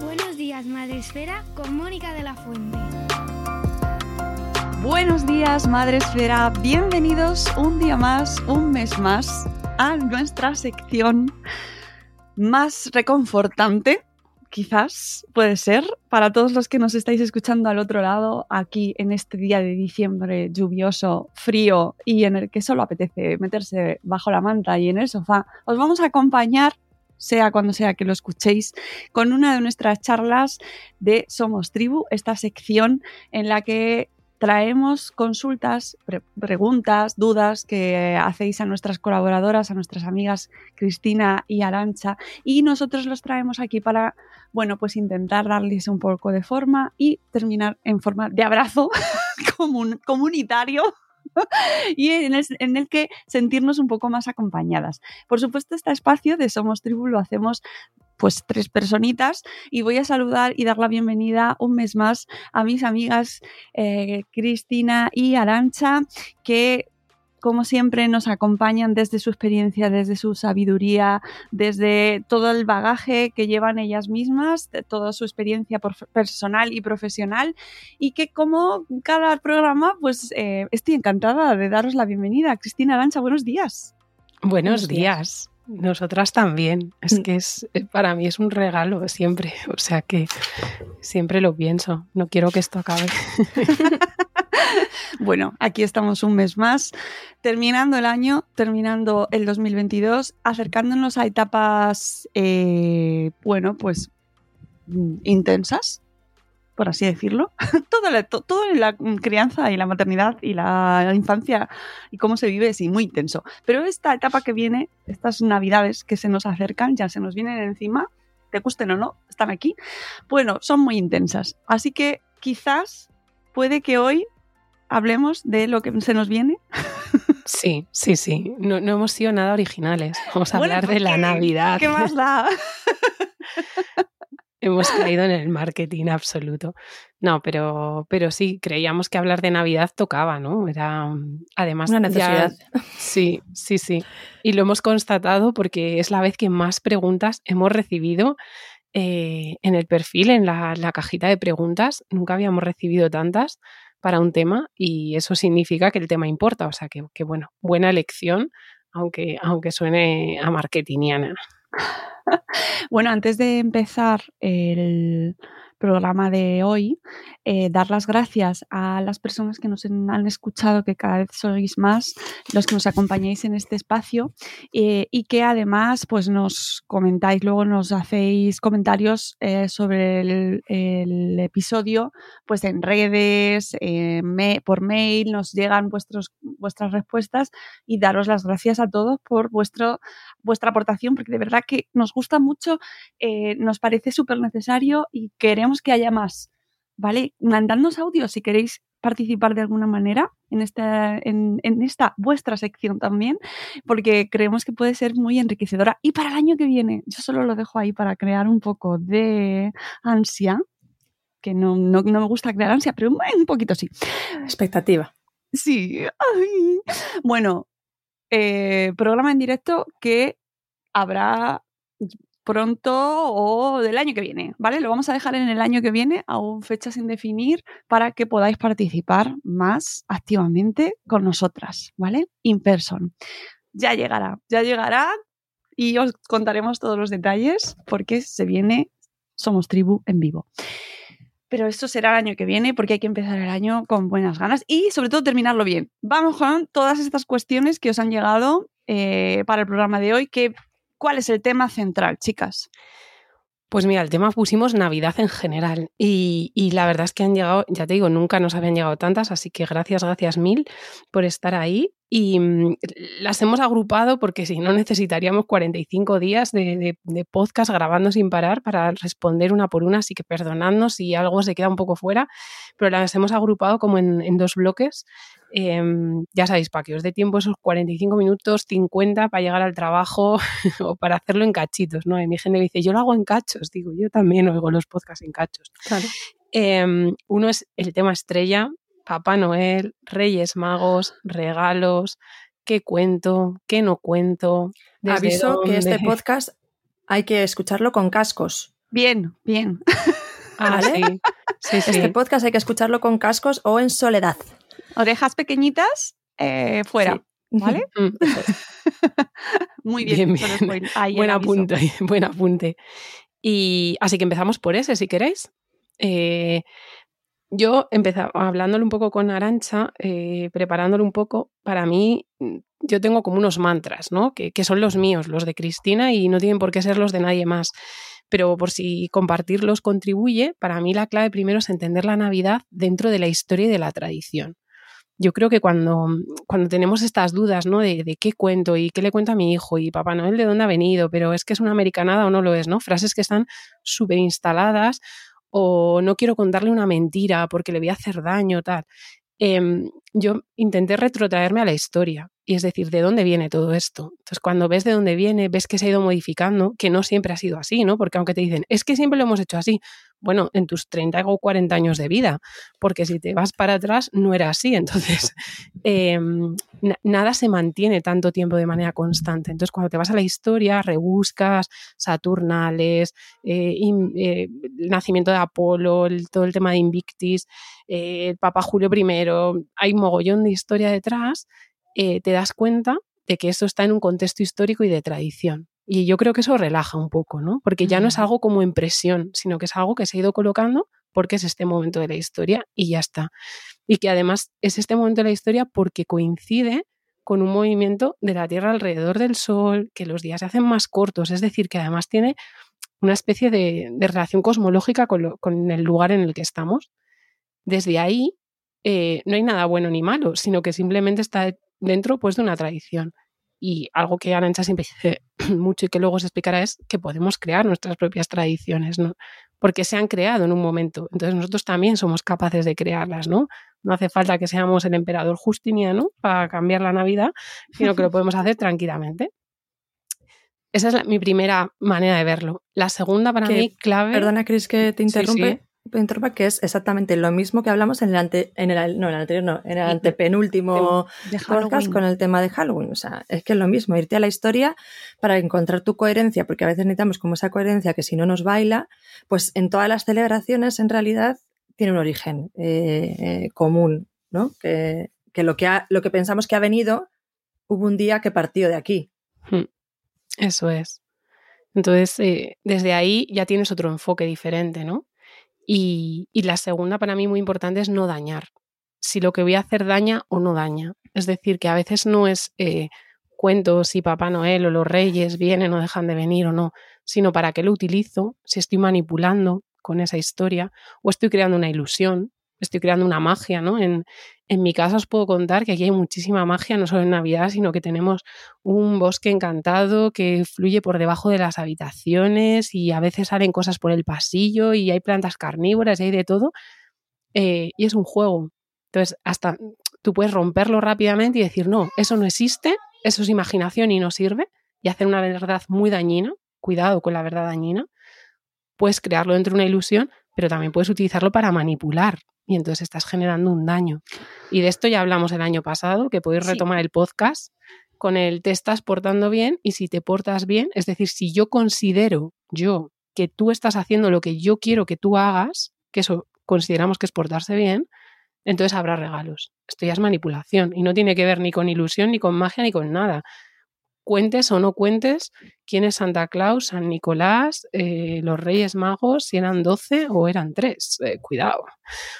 Buenos días, Madre Esfera, con Mónica de la Fuente. Buenos días, Madre Esfera. Bienvenidos un día más, un mes más, a nuestra sección más reconfortante, quizás puede ser, para todos los que nos estáis escuchando al otro lado, aquí en este día de diciembre lluvioso, frío y en el que solo apetece meterse bajo la manta y en el sofá. Os vamos a acompañar sea cuando sea que lo escuchéis, con una de nuestras charlas de Somos Tribu, esta sección en la que traemos consultas, pre- preguntas, dudas que hacéis a nuestras colaboradoras, a nuestras amigas Cristina y Arancha, y nosotros los traemos aquí para, bueno, pues intentar darles un poco de forma y terminar en forma de abrazo comun- comunitario. y en el, que sentirnos un poco más acompañadas. Por supuesto, este espacio de Somos Tribu lo hacemos pues tres personitas y voy a saludar y dar la bienvenida un mes más a mis amigas eh, Cristina y Arancha que como siempre nos acompañan desde su experiencia, desde su sabiduría, desde todo el bagaje que llevan ellas mismas, de toda su experiencia personal y profesional y que como cada programa pues eh, estoy encantada de daros la bienvenida. Cristina Arancha, buenos días. Buenos Buenos días. días. Nosotras también. Es que es eh, para mí es un regalo siempre. O sea que siempre lo pienso. No quiero que esto acabe. Bueno, aquí estamos un mes más, terminando el año, terminando el 2022, acercándonos a etapas, eh, bueno, pues mm, intensas, por así decirlo. todo, la, la crianza y la maternidad y la infancia y cómo se vive, sí, muy intenso. Pero esta etapa que viene, estas navidades que se nos acercan, ya se nos vienen encima, te gusten o no, están aquí, bueno, son muy intensas. Así que quizás puede que hoy hablemos de lo que se nos viene. Sí, sí, sí. No, no hemos sido nada originales. Vamos a Bueno, hablar de la Navidad. ¿Qué más da? Hemos caído en el marketing absoluto. No, pero, pero sí, creíamos que hablar de Navidad tocaba, ¿no? Era además Una ya- necesidad. Sí, sí, sí. Y lo hemos constatado porque es la vez que más preguntas hemos recibido eh, en el perfil, en la, la cajita de preguntas. Nunca habíamos recibido tantas para un tema y eso significa que el tema importa. O sea que, que bueno, buena elección, aunque, aunque suene a marketingiana. Bueno, antes de empezar el programa de hoy, eh, dar las gracias a las personas que nos han escuchado, que cada vez sois más los que nos acompañáis en este espacio eh, y que además pues nos comentáis, luego nos hacéis comentarios eh, sobre el, episodio pues en redes, por mail, nos llegan vuestros, vuestras respuestas y daros las gracias a todos por vuestro vuestra aportación, porque de verdad que nos gusta mucho, nos parece súper necesario y queremos que haya más. ¿Vale? Mandadnos audios si queréis participar de alguna manera en esta, en, en esta vuestra sección también, porque creemos que puede ser muy enriquecedora. Y para el año que viene, yo solo lo dejo ahí para crear un poco de ansia, que no, no, no me gusta crear ansia, pero un poquito sí. Expectativa. Sí. Ay. Bueno, eh, programa en directo que habrá pronto o del año que viene, ¿vale? Lo vamos a dejar en el año que viene, aún fecha sin definir, para que podáis participar más activamente con nosotras, ¿vale? In person. Ya llegará, ya llegará y os contaremos todos los detalles porque se viene Somos Tribu en vivo. Pero esto será el año que viene porque hay que empezar el año con buenas ganas y sobre todo terminarlo bien. Vamos con todas estas cuestiones que os han llegado eh, para el programa de hoy. Que, ¿Cuál es el tema central, chicas? Pues mira, el tema pusimos Navidad en general y, la verdad es que han llegado, ya te digo, nunca nos habían llegado tantas, así que gracias, gracias mil por estar ahí y mm, las hemos agrupado porque si no necesitaríamos 45 días de, de, podcast grabando sin parar para responder una por una, así que perdonadnos si algo se queda un poco fuera, pero las hemos agrupado como en dos bloques. Eh, ya sabéis, para que os dé tiempo esos 45 minutos, 50 para llegar al trabajo o para hacerlo en cachitos, ¿no? Y mi gente dice, yo lo hago en cachos, digo, yo también oigo los podcasts en cachos. Claro. Eh, uno es el tema estrella, Papá Noel, Reyes Magos, regalos, qué cuento, qué no cuento. Aviso dónde? que este podcast hay que escucharlo con cascos. Bien, bien. Ah, ¿vale? sí. Sí, sí. Este podcast hay que escucharlo con cascos o en soledad. Orejas pequeñitas, eh, fuera. Sí. ¿Vale? Mm, Muy bien. bien, bien. Buen apunte, buen apunte. Y así que empezamos por ese, si queréis. Eh, yo empezaba hablándole un poco con Arancha, eh, preparándole un poco, para mí yo tengo como unos mantras, ¿no? Que, que, son los míos, los de Cristina y no tienen por qué ser los de nadie más. Pero por si compartirlos contribuye, para mí la clave primero es entender la Navidad dentro de la historia y de la tradición. Yo creo que cuando, cuando tenemos estas dudas, ¿no? De, de, qué cuento y qué le cuento a mi hijo y Papá Noel de dónde ha venido, pero es que es una americanada o no lo es, ¿no? Frases que están súper instaladas o no quiero contarle una mentira porque le voy a hacer daño, tal. Eh, yo intenté retrotraerme a la historia y es decir, ¿de dónde viene todo esto? Entonces, cuando ves de dónde viene, ves que se ha ido modificando, que no siempre ha sido así, ¿no? Porque aunque te dicen, es que siempre lo hemos hecho así, bueno, en tus 30 o 40 años de vida, porque si te vas para atrás no era así, entonces eh, nada se mantiene tanto tiempo de manera constante. Entonces, cuando te vas a la historia, rebuscas Saturnales, eh, eh, el nacimiento de Apolo, el, todo el tema de Invictis, eh, el Papa Julio I, hay mogollón de historia detrás eh, te das cuenta de que eso está en un contexto histórico y de tradición. Y yo creo que eso relaja un poco, ¿no? Porque ya no es algo como impresión, sino que es algo que se ha ido colocando porque es este momento de la historia y ya está. Y que además es este momento de la historia porque coincide con un movimiento de la Tierra alrededor del Sol, que los días se hacen más cortos, es decir, que además tiene una especie de, de relación cosmológica con, lo, con, el lugar en el que estamos. Desde ahí eh, no hay nada bueno ni malo, sino que simplemente está dentro pues, de una tradición. Y algo que Arancha siempre dice mucho y que luego se explicará es que podemos crear nuestras propias tradiciones, ¿no? Porque se han creado en un momento. Entonces nosotros también somos capaces de crearlas, ¿no? No hace falta que seamos el emperador Justiniano para cambiar la Navidad, sino que lo podemos hacer tranquilamente. Esa es la, mi primera manera de verlo. La segunda para que, mí clave. Perdona, Cris, que te interrumpe. Sí, sí que es exactamente lo mismo que hablamos en el ante, en el no, en el anterior no, en el antepenúltimo de podcast con el tema de Halloween. O sea, es que es lo mismo, irte a la historia para encontrar tu coherencia, porque a veces necesitamos como esa coherencia que si no nos baila, pues en todas las celebraciones en realidad tiene un origen eh, eh, común, ¿no? Que, que, lo que ha, lo que pensamos que ha venido, hubo un día que partió de aquí. Eso es. Entonces, eh, desde ahí ya tienes otro enfoque diferente, ¿no? Y, la segunda para mí muy importante es no dañar. Si lo que voy a hacer daña o no daña. Es decir, que a veces no es eh, cuentos si Papá Noel o los Reyes vienen o dejan de venir o no, sino para qué lo utilizo, si estoy manipulando con esa historia o estoy creando una ilusión, estoy creando una magia, ¿no? En, en mi casa os puedo contar que aquí hay muchísima magia, no solo en Navidad, sino que tenemos un bosque encantado que fluye por debajo de las habitaciones y a veces salen cosas por el pasillo y hay plantas carnívoras y hay de todo. Eh, y es un juego. Entonces, hasta tú puedes romperlo rápidamente y decir, no, eso no existe, eso es imaginación y no sirve, y hacer una verdad muy dañina, cuidado con la verdad dañina, puedes crearlo dentro de una ilusión, pero también puedes utilizarlo para manipular y entonces estás generando un daño. Y de esto ya hablamos el año pasado, que podéis retomar sí. el podcast con el te estás portando bien y si te portas bien, es decir, si yo considero yo que tú estás haciendo lo que yo quiero que tú hagas, que eso consideramos que es portarse bien, entonces habrá regalos. Esto ya es manipulación y no tiene que ver ni con ilusión, ni con magia, ni con nada. Cuentes o no cuentes quién es Santa Claus, San Nicolás, eh, los Reyes Magos, si eran 12 o eran 3. Eh, cuidado.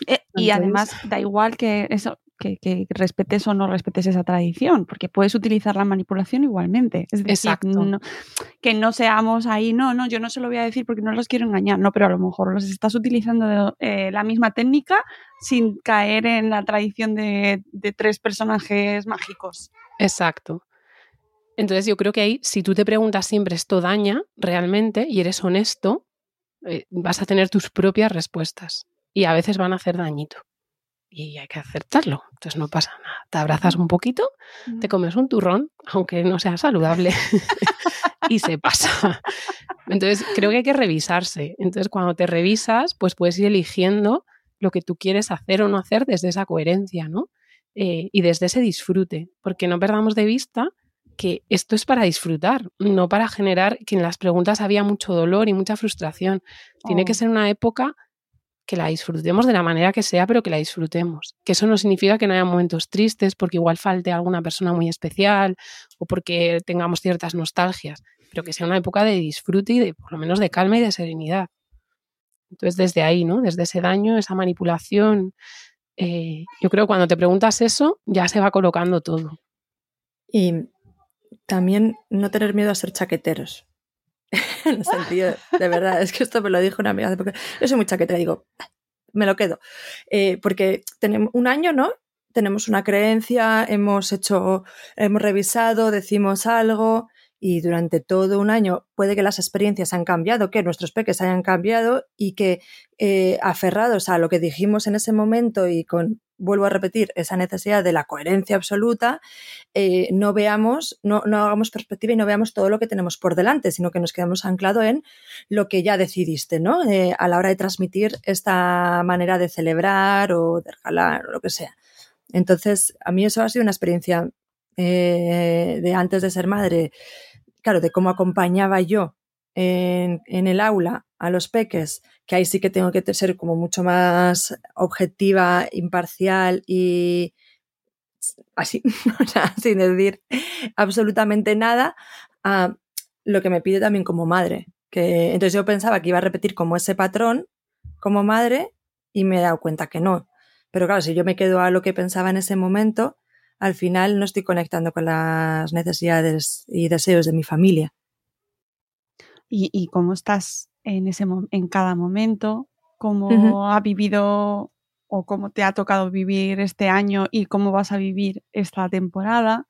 Eh, y además da igual que eso, que, respetes o no respetes esa tradición, porque puedes utilizar la manipulación igualmente. Es decir, que no seamos ahí, no, no, yo no se lo voy a decir porque no los quiero engañar, no, pero a lo mejor los estás utilizando la misma técnica sin caer en la tradición de, tres personajes mágicos. Exacto. Entonces yo creo que ahí, si tú te preguntas siempre esto daña realmente y eres honesto, eh, vas a tener tus propias respuestas y a veces van a hacer dañito y hay que aceptarlo. Entonces no pasa nada. Te abrazas un poquito, te comes un turrón, aunque no sea saludable, y se pasa. Entonces creo que hay que revisarse. Entonces cuando te revisas, pues puedes ir eligiendo lo que tú quieres hacer o no hacer desde esa coherencia, ¿no? Eh, y desde ese disfrute, porque no perdamos de vista que esto es para disfrutar, no para generar que en las preguntas había mucho dolor y mucha frustración. Tiene que oh. ser una época que la disfrutemos de la manera que sea, pero que la disfrutemos. Que eso no significa que no haya momentos tristes porque igual falte alguna persona muy especial o porque tengamos ciertas nostalgias, pero que sea una época de disfrute y de, por lo menos de calma y de serenidad. Entonces, desde ahí, ¿no? Desde ese daño, esa manipulación, eh, yo creo que cuando te preguntas eso, ya se va colocando todo. Y también no tener miedo a ser chaqueteros. en el sentido, de verdad, es que esto me lo dijo una amiga hace poco. Yo soy muy chaquetera, digo, me lo quedo. Eh, porque tenemos un año, ¿no? Tenemos una creencia, hemos hecho, hemos revisado, decimos algo, y durante todo un año puede que las experiencias han cambiado, que nuestros peques hayan cambiado y que eh, aferrados a lo que dijimos en ese momento y con, vuelvo a repetir, esa necesidad de la coherencia absoluta, eh, no veamos, no, no, hagamos perspectiva y no veamos todo lo que tenemos por delante, sino que nos quedamos anclado en lo que ya decidiste, ¿no? Eh, a la hora de transmitir esta manera de celebrar o de regalar o lo que sea. Entonces, a mí eso ha sido una experiencia de antes de ser madre claro, de cómo acompañaba yo en, el aula a los peques, que ahí sí que tengo que ser como mucho más objetiva, imparcial y así, sin decir absolutamente nada, a lo que me pide también como madre. Que, entonces yo pensaba que iba a repetir como ese patrón como madre y me he dado cuenta que no. Pero claro, si yo me quedo a lo que pensaba en ese momento, al final no estoy conectando con las necesidades y deseos de mi familia. ¿Y, cómo estás en, ese, en cada momento? ¿Cómo ha vivido o cómo te ha tocado vivir este año y cómo vas a vivir esta temporada?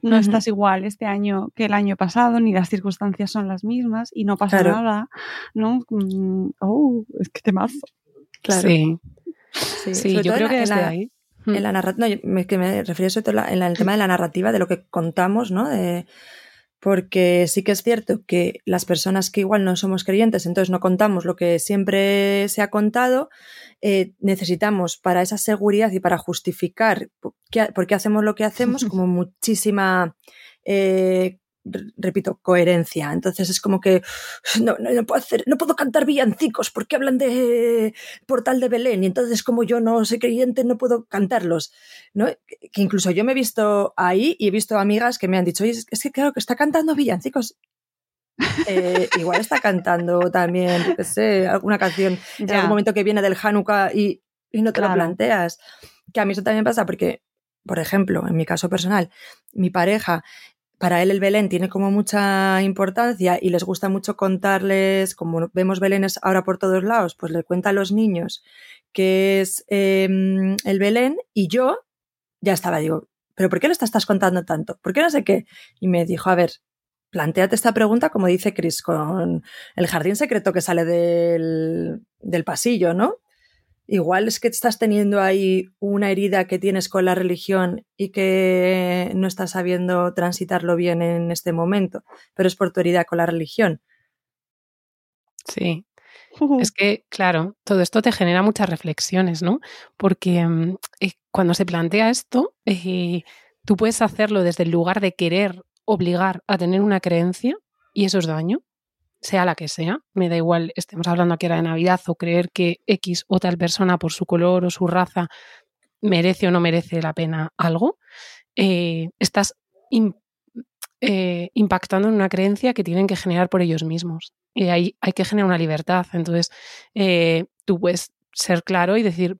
No estás igual este año que el año pasado, ni las circunstancias son las mismas y no pasa nada, ¿no? Mm, oh, es que te mazo. Claro. Sí. Sí, yo creo que desde ahí en la narrativa, no, que me refiero sobre todo en, el tema de la narrativa, de lo que contamos, ¿no? De, porque sí que es cierto que las personas que igual no somos creyentes, entonces no contamos lo que siempre se ha contado, eh, necesitamos para esa seguridad y para justificar por qué, hacemos lo que hacemos como muchísima eh, repito, coherencia. Entonces es como que no, no, puedo hacer, no puedo cantar villancicos porque hablan de Portal de Belén y entonces como yo no soy creyente no puedo cantarlos. ¿no? Que incluso yo me he visto ahí y he visto amigas que me han dicho, es que claro que está cantando villancicos. Eh, igual está cantando también, yo qué sé, alguna canción en algún momento que viene del Hanukkah y, y no te lo planteas. Que a mí eso también pasa porque, por ejemplo, en mi caso personal, mi pareja para él el Belén tiene como mucha importancia y les gusta mucho contarles, como vemos Belénes ahora por todos lados, pues le cuenta a los niños que es em, el Belén y yo ya estaba, digo, ¿pero por qué lo estás contando tanto? ¿Por qué no sé qué? Y me dijo, a ver, planteate esta pregunta como dice Chris, con el jardín secreto que sale del, del pasillo, ¿no? Igual es que estás teniendo ahí una herida que tienes con la religión y que no estás sabiendo transitarlo bien en este momento, pero es por tu herida con la religión. Sí. Es que, claro, todo esto te genera muchas reflexiones, ¿no? Porque mm, eh, cuando se plantea esto, eh, tú puedes hacerlo desde el lugar de querer obligar a tener una creencia y eso es daño, sea la que sea. Me da igual, estemos hablando aquí ahora de Navidad o creer que X o tal persona por su color o su raza merece o no merece la pena algo. Eh, estás eh, impactando en una creencia que tienen que generar por ellos mismos. Y ahí hay que generar una libertad. Entonces, eh, tú puedes ser claro y decir,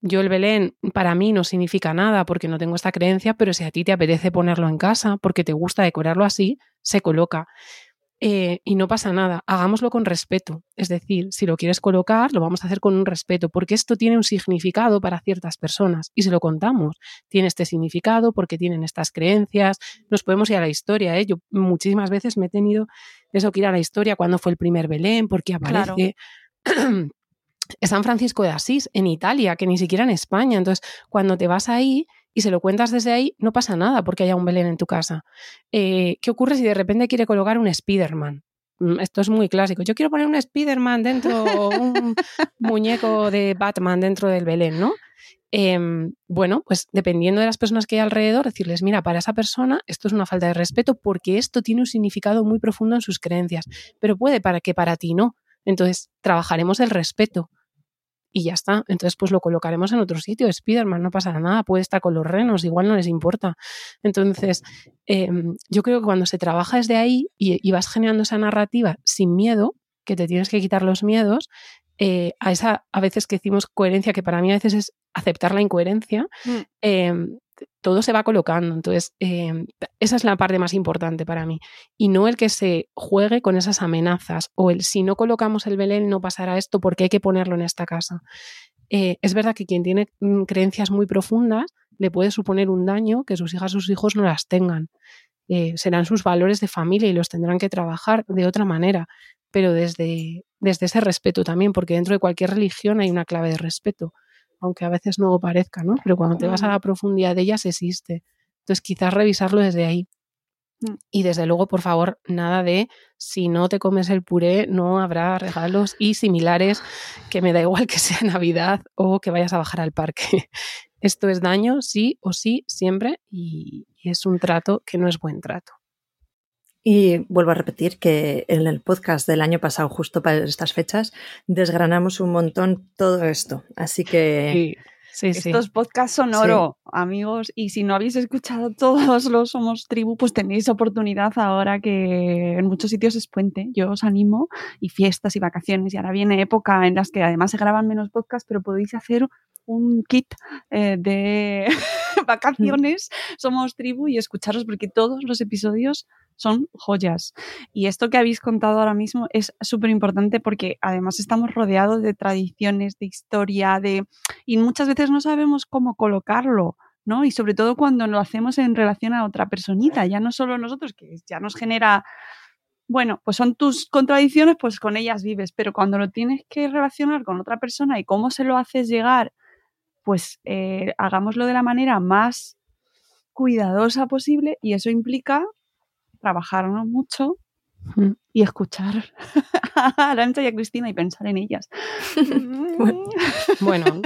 yo el Belén para mí no significa nada porque no tengo esta creencia, pero si a ti te apetece ponerlo en casa porque te gusta decorarlo así, se coloca. Eh, y no pasa nada, hagámoslo con respeto. Es decir, si lo quieres colocar, lo vamos a hacer con un respeto, porque esto tiene un significado para ciertas personas y se lo contamos. Tiene este significado porque tienen estas creencias. Nos podemos ir a la historia. ¿eh? Yo muchísimas veces me he tenido eso que ir a la historia, cuando fue el primer Belén, porque aparece. San Francisco de Asís, en Italia, que ni siquiera en España. Entonces, cuando te vas ahí y se lo cuentas desde ahí, no pasa nada porque haya un Belén en tu casa. Eh, ¿Qué ocurre si de repente quiere colocar un Spider-Man? Mm, esto es muy clásico. Yo quiero poner un Spider-Man dentro, un muñeco de Batman dentro del Belén, ¿no? Em, bueno, pues dependiendo de las personas que hay alrededor, decirles, mira, para esa persona esto es una falta de respeto porque esto tiene un significado muy profundo en sus creencias, pero puede para que para ti no. Entonces, trabajaremos el respeto y ya está. Entonces, pues lo colocaremos en otro sitio. Spiderman, no pasa nada, puede estar con los renos, igual no les importa. Entonces, em, yo creo que cuando se trabaja desde ahí y, vas generando esa narrativa sin miedo, que te tienes que quitar los miedos, eh, a esa, a veces que decimos coherencia, que para mí a veces es aceptar la incoherencia, mm. em, todo se va colocando. Entonces, em, esa es la parte más importante para mí. Y no el que se juegue con esas amenazas o el si no colocamos el Belén no pasará esto porque hay que ponerlo en esta casa. Eh, es verdad que quien tiene mm, creencias muy profundas le puede suponer un daño que sus hijas, sus hijos no las tengan. Eh, serán sus valores de familia y los tendrán que trabajar de otra manera, pero desde, desde ese respeto también, porque dentro de cualquier religión hay una clave de respeto aunque a veces no parezca, ¿no? Pero cuando te vas a la profundidad de ellas existe. Entonces quizás revisarlo desde ahí. Mm. Y desde luego, por favor, nada de si no te comes el puré, no habrá regalos y similares, que me da igual que sea Navidad o que vayas a bajar al parque. Esto es daño, sí o sí, siempre, y es un trato que no es buen trato. Y vuelvo a repetir que en el podcast del año pasado, justo para estas fechas, desgranamos un montón todo esto. Así que... Sí. Estos podcasts son oro, amigos. Y si no habéis escuchado todos los Somos Tribu, pues tenéis oportunidad ahora que en muchos sitios es puente. Yo os animo y fiestas y vacaciones. Y ahora viene época en las que además se graban menos podcasts, pero podéis hacer un kit eh, de vacaciones, somos tribu y escucharos porque todos los episodios son joyas. Y esto que habéis contado ahora mismo es súper importante porque además estamos rodeados de tradiciones, de historia, de y muchas veces no sabemos cómo colocarlo. ¿no? Y sobre todo cuando lo hacemos en relación a otra personita, ya no solo nosotros, que ya nos genera bueno, pues son tus contradicciones, pues con ellas vives, pero cuando lo tienes que relacionar con otra persona y cómo se lo haces llegar pues eh, hagámoslo de la manera más cuidadosa posible y eso implica trabajarnos mucho y escuchar a Arancha y a Cristina y pensar en ellas. bueno,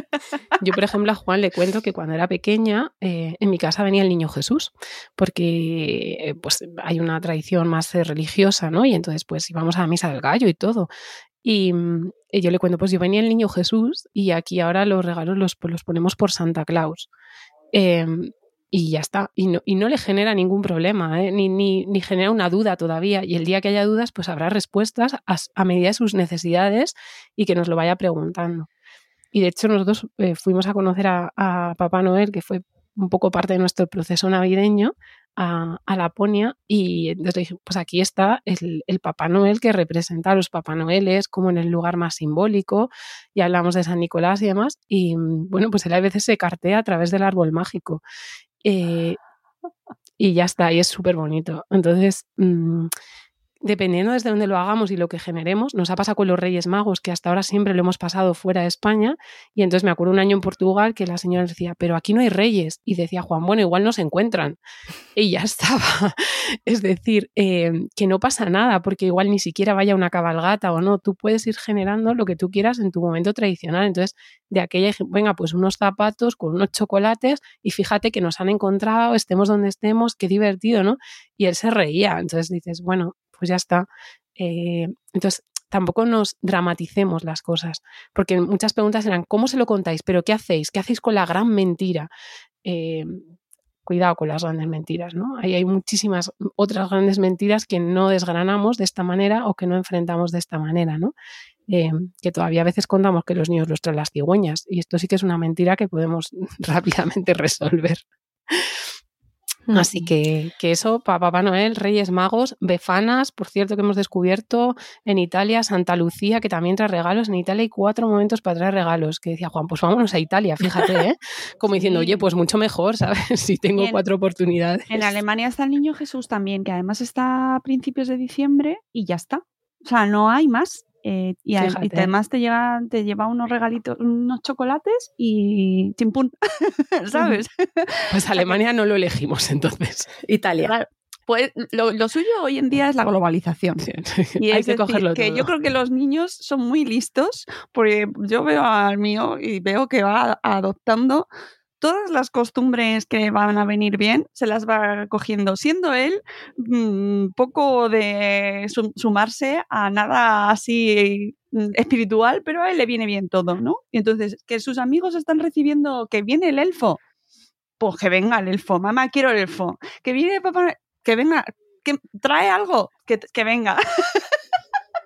yo por ejemplo a Juan le cuento que cuando era pequeña eh, en mi casa venía el niño Jesús, porque eh, pues hay una tradición más religiosa, ¿no? Y entonces pues íbamos a la misa del gallo y todo. Y, yo le cuento, pues yo venía el niño Jesús y aquí ahora los regalos los, pues, los ponemos por Santa Claus. Em, y ya está. Y no, y no, le genera ningún problema, ¿eh? ni, ni, ni, genera una duda todavía. Y el día que haya dudas, pues habrá respuestas a, medida de sus necesidades y que nos lo vaya preguntando. Y de hecho nosotros eh, fuimos a conocer a, a, Papá Noel, que fue un poco parte de nuestro proceso navideño, a, Laponia y entonces dije, pues aquí está el, Papá Noel que representa a los Papá Noeles como en el lugar más simbólico y hablamos de San Nicolás y demás y mm, bueno, pues él a veces se cartea a través del árbol mágico eh, y ya está, y es súper bonito. Entonces, mm, dependiendo desde dónde lo hagamos y lo que generemos, nos ha pasado con los Reyes Magos, que hasta ahora siempre lo hemos pasado fuera de España. Y entonces me acuerdo un año en Portugal que la señora decía, pero aquí no hay reyes. Y decía Juan, bueno, igual no se encuentran. Y ya estaba. es decir, eh, que no pasa nada, porque igual ni siquiera vaya una cabalgata o no. Tú puedes ir generando lo que tú quieras en tu momento tradicional. Entonces, de aquella, venga, pues unos zapatos con unos chocolates y fíjate que nos han encontrado, estemos donde estemos, qué divertido, ¿no? Y él se reía. Entonces dices, bueno, pues ya está. Eh, entonces, tampoco nos dramaticemos las cosas, porque muchas preguntas eran, ¿cómo se lo contáis? ¿Pero qué hacéis? ¿Qué hacéis con la gran mentira? Eh, cuidado con las grandes mentiras, ¿no? Ahí hay muchísimas otras grandes mentiras que no desgranamos de esta manera o que no enfrentamos de esta manera, ¿no? Eh, que todavía a veces contamos que los niños los traen las cigüeñas y esto sí que es una mentira que podemos rápidamente resolver. Así que, que eso, para Papá Noel, Reyes Magos, Befanas, por cierto que hemos descubierto en Italia, Santa Lucía, que también trae regalos. En Italia hay cuatro momentos para traer regalos. Que decía Juan, pues vámonos a Italia, fíjate, ¿eh? Como diciendo, oye, pues mucho mejor, ¿sabes? Si tengo cuatro oportunidades. En Alemania está el Niño Jesús también, que además está a principios de diciembre y ya está. O sea, no hay más. Eh, y, además te lleva, te lleva unos regalitos, unos chocolates y chimpún, ¿sabes? Pues Alemania no lo elegimos entonces. Italia. Pues lo, suyo hoy en día es la globalización. Y Hay que cogerlo que yo creo que los niños son muy listos, porque yo veo al mío y veo que va adoptando todas las costumbres que van a venir bien se las va cogiendo, siendo él mm, poco de sumarse a nada así mm, espiritual, pero a él le viene bien todo, ¿no? Y entonces, que sus amigos están recibiendo que viene el elfo, pues que venga el elfo, mamá, quiero el elfo, que viene papá, que venga, que trae algo, que, venga.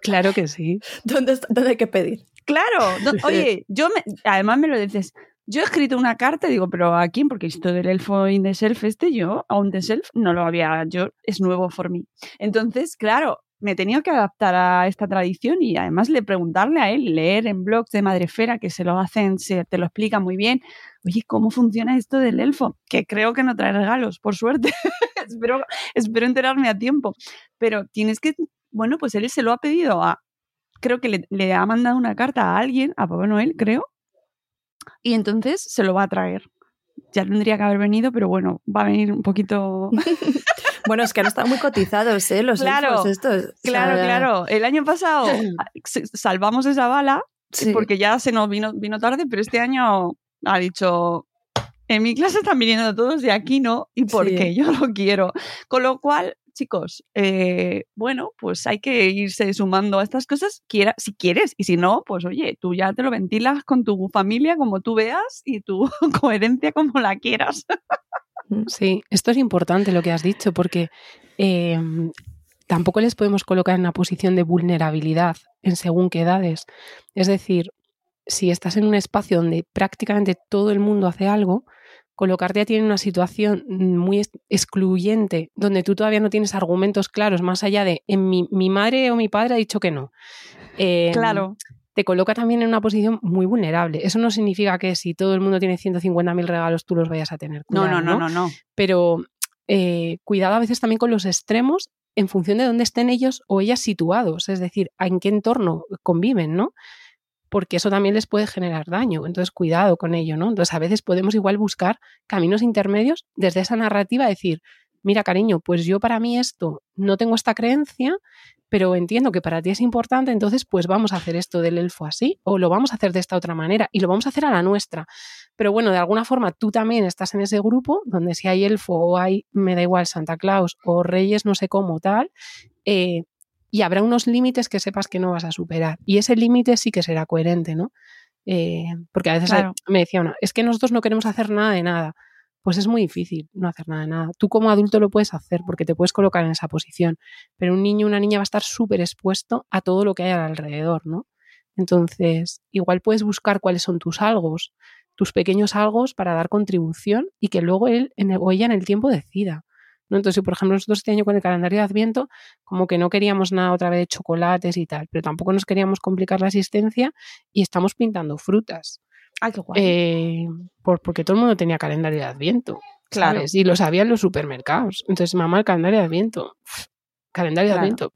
Claro que sí. ¿Dónde, ¿Dónde hay que pedir? Claro, oye, yo me, además me lo dices, yo he escrito una carta, digo, pero ¿a quién? Porque esto del elfo in the self, este yo, on the self, no lo había, yo, es nuevo por mí. Entonces, claro, me he tenido que adaptar a esta tradición y además le preguntarle a él, leer en blogs de Madrefera que se lo hacen, se te lo explica muy bien. Oye, ¿cómo funciona esto del elfo? Que creo que no trae regalos, por suerte. espero, espero enterarme a tiempo. Pero tienes que, bueno, pues él se lo ha pedido a, creo que le, le ha mandado una carta a alguien, a Papá Noel, creo, y entonces se lo va a traer. Ya tendría que haber venido, pero bueno, va a venir un poquito. bueno, es que han estado muy cotizados, ¿eh? Los claro, estos. Claro, claro. El año pasado salvamos esa bala porque ya se nos vino, vino tarde, pero este año ha dicho. En mi clase están viniendo todos de aquí no, y porque yo lo quiero. Con lo cual, chicos, eh, bueno, pues hay que irse sumando a estas cosas quiera, si quieres, y si no, pues oye, tú ya te lo ventilas con tu familia como tú veas y tu coherencia como la quieras. Mm, sí, esto es importante lo que has dicho, porque em, tampoco les podemos colocar en una posición de vulnerabilidad en según qué edades. Es decir, si estás en un espacio donde prácticamente todo el mundo hace algo, colocarte a ti en una situación muy excluyente, donde tú todavía no tienes argumentos claros, más allá de en mi, madre o mi padre ha dicho que no. Em, claro. Te coloca también en una posición muy vulnerable. Eso no significa que si todo el mundo tiene 150.000 regalos tú los vayas a tener. no, no, no, no, no. Pero eh, cuidado a veces también con los extremos en función de dónde estén ellos o ellas situados, es decir, en qué entorno conviven, ¿no? Porque eso también les puede generar daño. Entonces, cuidado con ello, ¿no? Entonces, a veces podemos igual buscar caminos intermedios desde esa narrativa, decir, mira, cariño, pues yo para mí esto no tengo esta creencia, pero entiendo que para ti es importante, entonces pues vamos a hacer esto del elfo así o lo vamos a hacer de esta otra manera y lo vamos a hacer a la nuestra. Pero bueno, de alguna forma tú también estás en ese grupo donde si hay elfo o hay, me da igual, Santa Claus o Reyes, no sé cómo, tal, eh, y habrá unos límites que sepas que no vas a superar. Y ese límite sí que será coherente, ¿no? Eh, porque a veces me decía una, es que nosotros no queremos hacer nada de nada. Pues es muy difícil no hacer nada de nada. Tú como adulto lo puedes hacer porque te puedes colocar en esa posición, pero un niño o una niña va a estar súper expuesto a todo lo que hay alrededor, ¿no? Entonces, igual puedes buscar cuáles son tus algos, tus pequeños algos para dar contribución y que luego él o ella en el tiempo decida. Entonces, por ejemplo, nosotros este año con el calendario de Adviento, como que no queríamos nada otra vez de chocolates y tal, pero tampoco nos queríamos complicar la asistencia y estamos pintando frutas. Ay, qué guay. Eh, porque todo el mundo tenía calendario de Adviento. Claro. Y lo sabían los supermercados. Entonces, mamá, el calendario de Adviento. calendario de Adviento.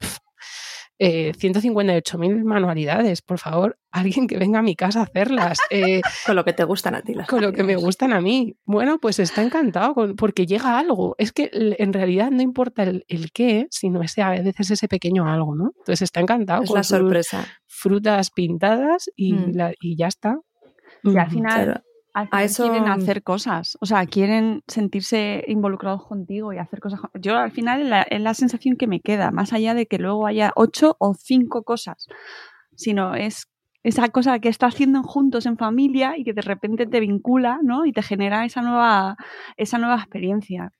Eh, 158.000 manualidades, por favor, alguien que venga a mi casa a hacerlas. Eh, con lo que te gustan a ti. Las con lo que me gustan a mí. Bueno, pues está encantado con, porque llega algo. Es que en realidad no importa el, el, qué, sino ese, a veces ese pequeño algo, ¿no? Entonces está encantado es con la sorpresa. frutas pintadas y, Mm. la- y ya está. Y al final, A eso- quieren hacer cosas, o sea, quieren sentirse involucrados contigo y hacer cosas. Yo al final es la, es la sensación que me queda, más allá de que luego haya ocho o cinco cosas, sino es esa cosa que está haciendo juntos en familia y que de repente te vincula, ¿no? Y te genera esa nueva, esa nueva experiencia.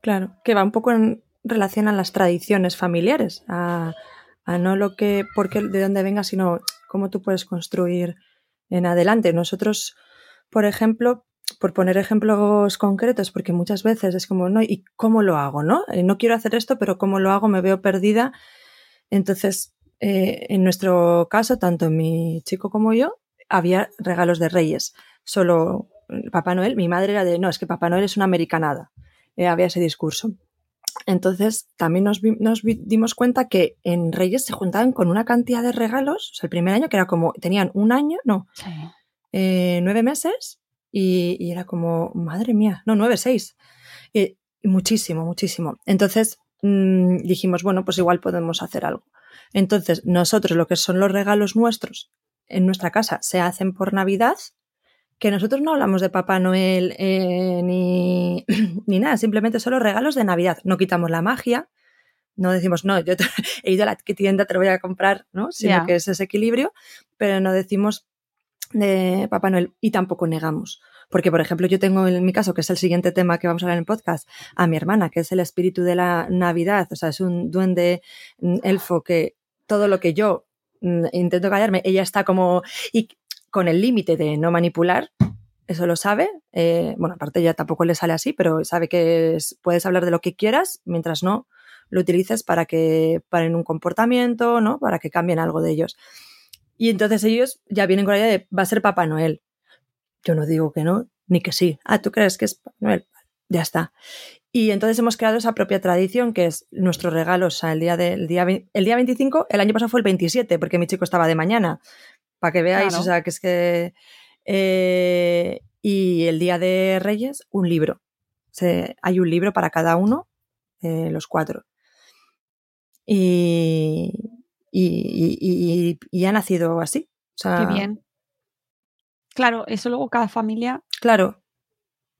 Claro, que va un poco en relación a las tradiciones familiares, a, a no lo que, porque de dónde venga, sino cómo tú puedes construir en adelante. Nosotros, por ejemplo, por poner ejemplos concretos, porque muchas veces es como, no, ¿y cómo lo hago? No, Eh, no quiero hacer esto, pero ¿cómo lo hago? Me veo perdida. Entonces, eh, en nuestro caso, tanto mi chico como yo, había regalos de reyes. Solo eh, Papá Noel, mi madre era de, no, es que Papá Noel es una americanada. Eh, había ese discurso. Entonces, también nos, vi- nos vi- dimos cuenta que en Reyes se juntaban con una cantidad de regalos. O sea, el primer año que era como, tenían un año, no, eh, nueve meses y, y era como, madre mía, no, nueve, seis. Y, y muchísimo, muchísimo. Entonces mm, dijimos, bueno, pues igual podemos hacer algo. Entonces, nosotros lo que son los regalos nuestros en nuestra casa se hacen por Navidad, que nosotros no hablamos de Papá Noel eh, ni, ni nada, simplemente son los regalos de Navidad. No quitamos la magia, no decimos, no, yo te- he ido a la tienda, te lo voy a comprar, ¿no? Sino que es ese equilibrio, pero no decimos de Papá Noel y tampoco negamos. Porque, por ejemplo, yo tengo en mi caso, que es el siguiente tema que vamos a hablar en el podcast, a mi hermana, que es el espíritu de la Navidad, o sea, es un duende elfo que todo lo que yo mm, intento callarme, ella está como y con el límite de no manipular, eso lo sabe. eh, bueno, aparte ella tampoco le sale así, pero sabe que es- puedes hablar de lo que quieras mientras no lo utilices para que paren un comportamiento, ¿no? Para que cambien algo de ellos. Y entonces ellos ya vienen con la idea de va a ser Papá Noel. Yo no digo que no, ni que sí. Ah, ¿tú crees que es Papá Noel? Ya está. Y entonces hemos creado esa propia tradición que es nuestro regalo, o sea, el día, del día, el día 25, el año pasado fue el 27, porque mi chico estaba de mañana, para que veáis, Claro. o sea, que es que... eh, y el día de Reyes, un libro. Se- hay un libro para cada uno, eh, los cuatro. Y, y, y- y- y ha nacido así. O sea, Qué bien. Claro, eso luego cada familia. Claro,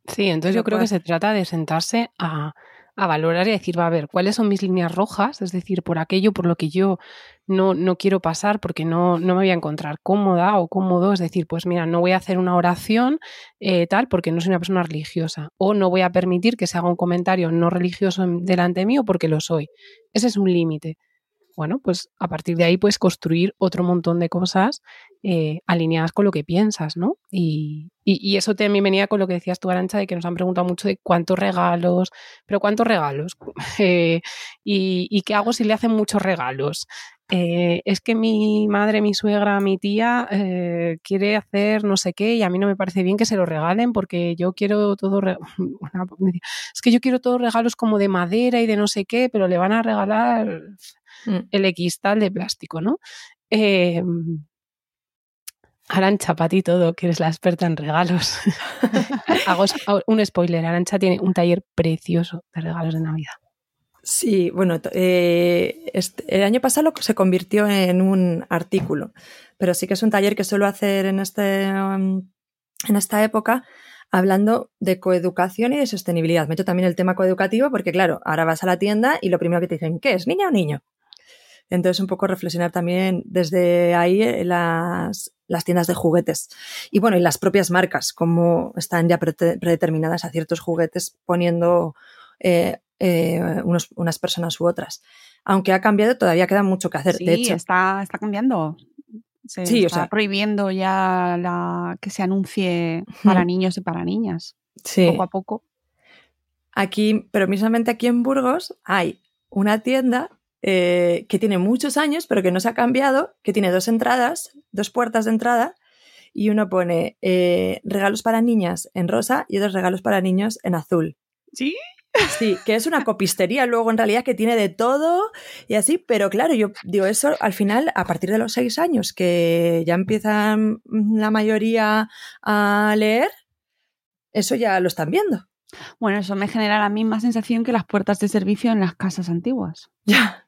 Sí, entonces yo creo que se trata de sentarse a, a valorar y decir, va a ver, ¿cuáles son mis líneas rojas? Es decir, por aquello por lo que yo no, no quiero pasar porque no, no me voy a encontrar cómoda o cómodo. Es decir, pues mira, no voy a hacer una oración eh, tal porque no soy una persona religiosa. O no voy a permitir que se haga un comentario no religioso delante mío porque lo soy. Ese es un límite. Bueno, pues a partir de ahí puedes construir otro montón de cosas eh, alineadas con lo que piensas, ¿no? Y, y- eso también venía con lo que decías tú, Arancha, de que nos han preguntado mucho de cuántos regalos, pero cuántos regalos, Eh, y, y qué hago si le hacen muchos regalos. Eh, es que mi madre, mi suegra, mi tía eh, quiere hacer no sé qué y a mí no me parece bien que se lo regalen porque yo quiero todo. es que yo quiero todos regalos como de madera y de no sé qué, pero le van a regalar Mm. el X tal de plástico, ¿no? Eh, Arancha, para ti todo, que eres la experta en regalos. Hago un spoiler, Arancha tiene un taller precioso de regalos de Navidad. Sí, bueno, eh, este- el año pasado se convirtió en un artículo, pero sí que es un taller que suelo hacer en, este, um, en esta época hablando de coeducación y de sostenibilidad. Meto también el tema coeducativo porque, claro, ahora vas a la tienda y lo primero que te dicen, ¿qué es, niña o niño? Entonces, un poco reflexionar también desde ahí eh, las, las tiendas de juguetes. Y bueno, y las propias marcas, cómo están ya predeterminadas a ciertos juguetes poniendo eh, eh, unos- unas personas u otras. Aunque ha cambiado, todavía queda mucho que hacer. Sí, de hecho, está, está cambiando. Se Sí, o está sea- prohibiendo ya la, que se anuncie para niños y para niñas, sí. poco a poco. Aquí, pero mismamente aquí en Burgos hay una tienda eh, que tiene muchos años, pero que no se ha cambiado, que tiene dos entradas, dos puertas de entrada, y uno pone eh, regalos para niñas en rosa y otros regalos para niños en azul. ¿Sí? Sí, que es una copistería luego en realidad que tiene de todo y así, pero claro, yo digo eso al final, a partir de los seis años que ya empiezan la mayoría a leer, eso ya lo están viendo. Bueno, eso me genera la misma sensación que las puertas de servicio en las casas antiguas. Ya.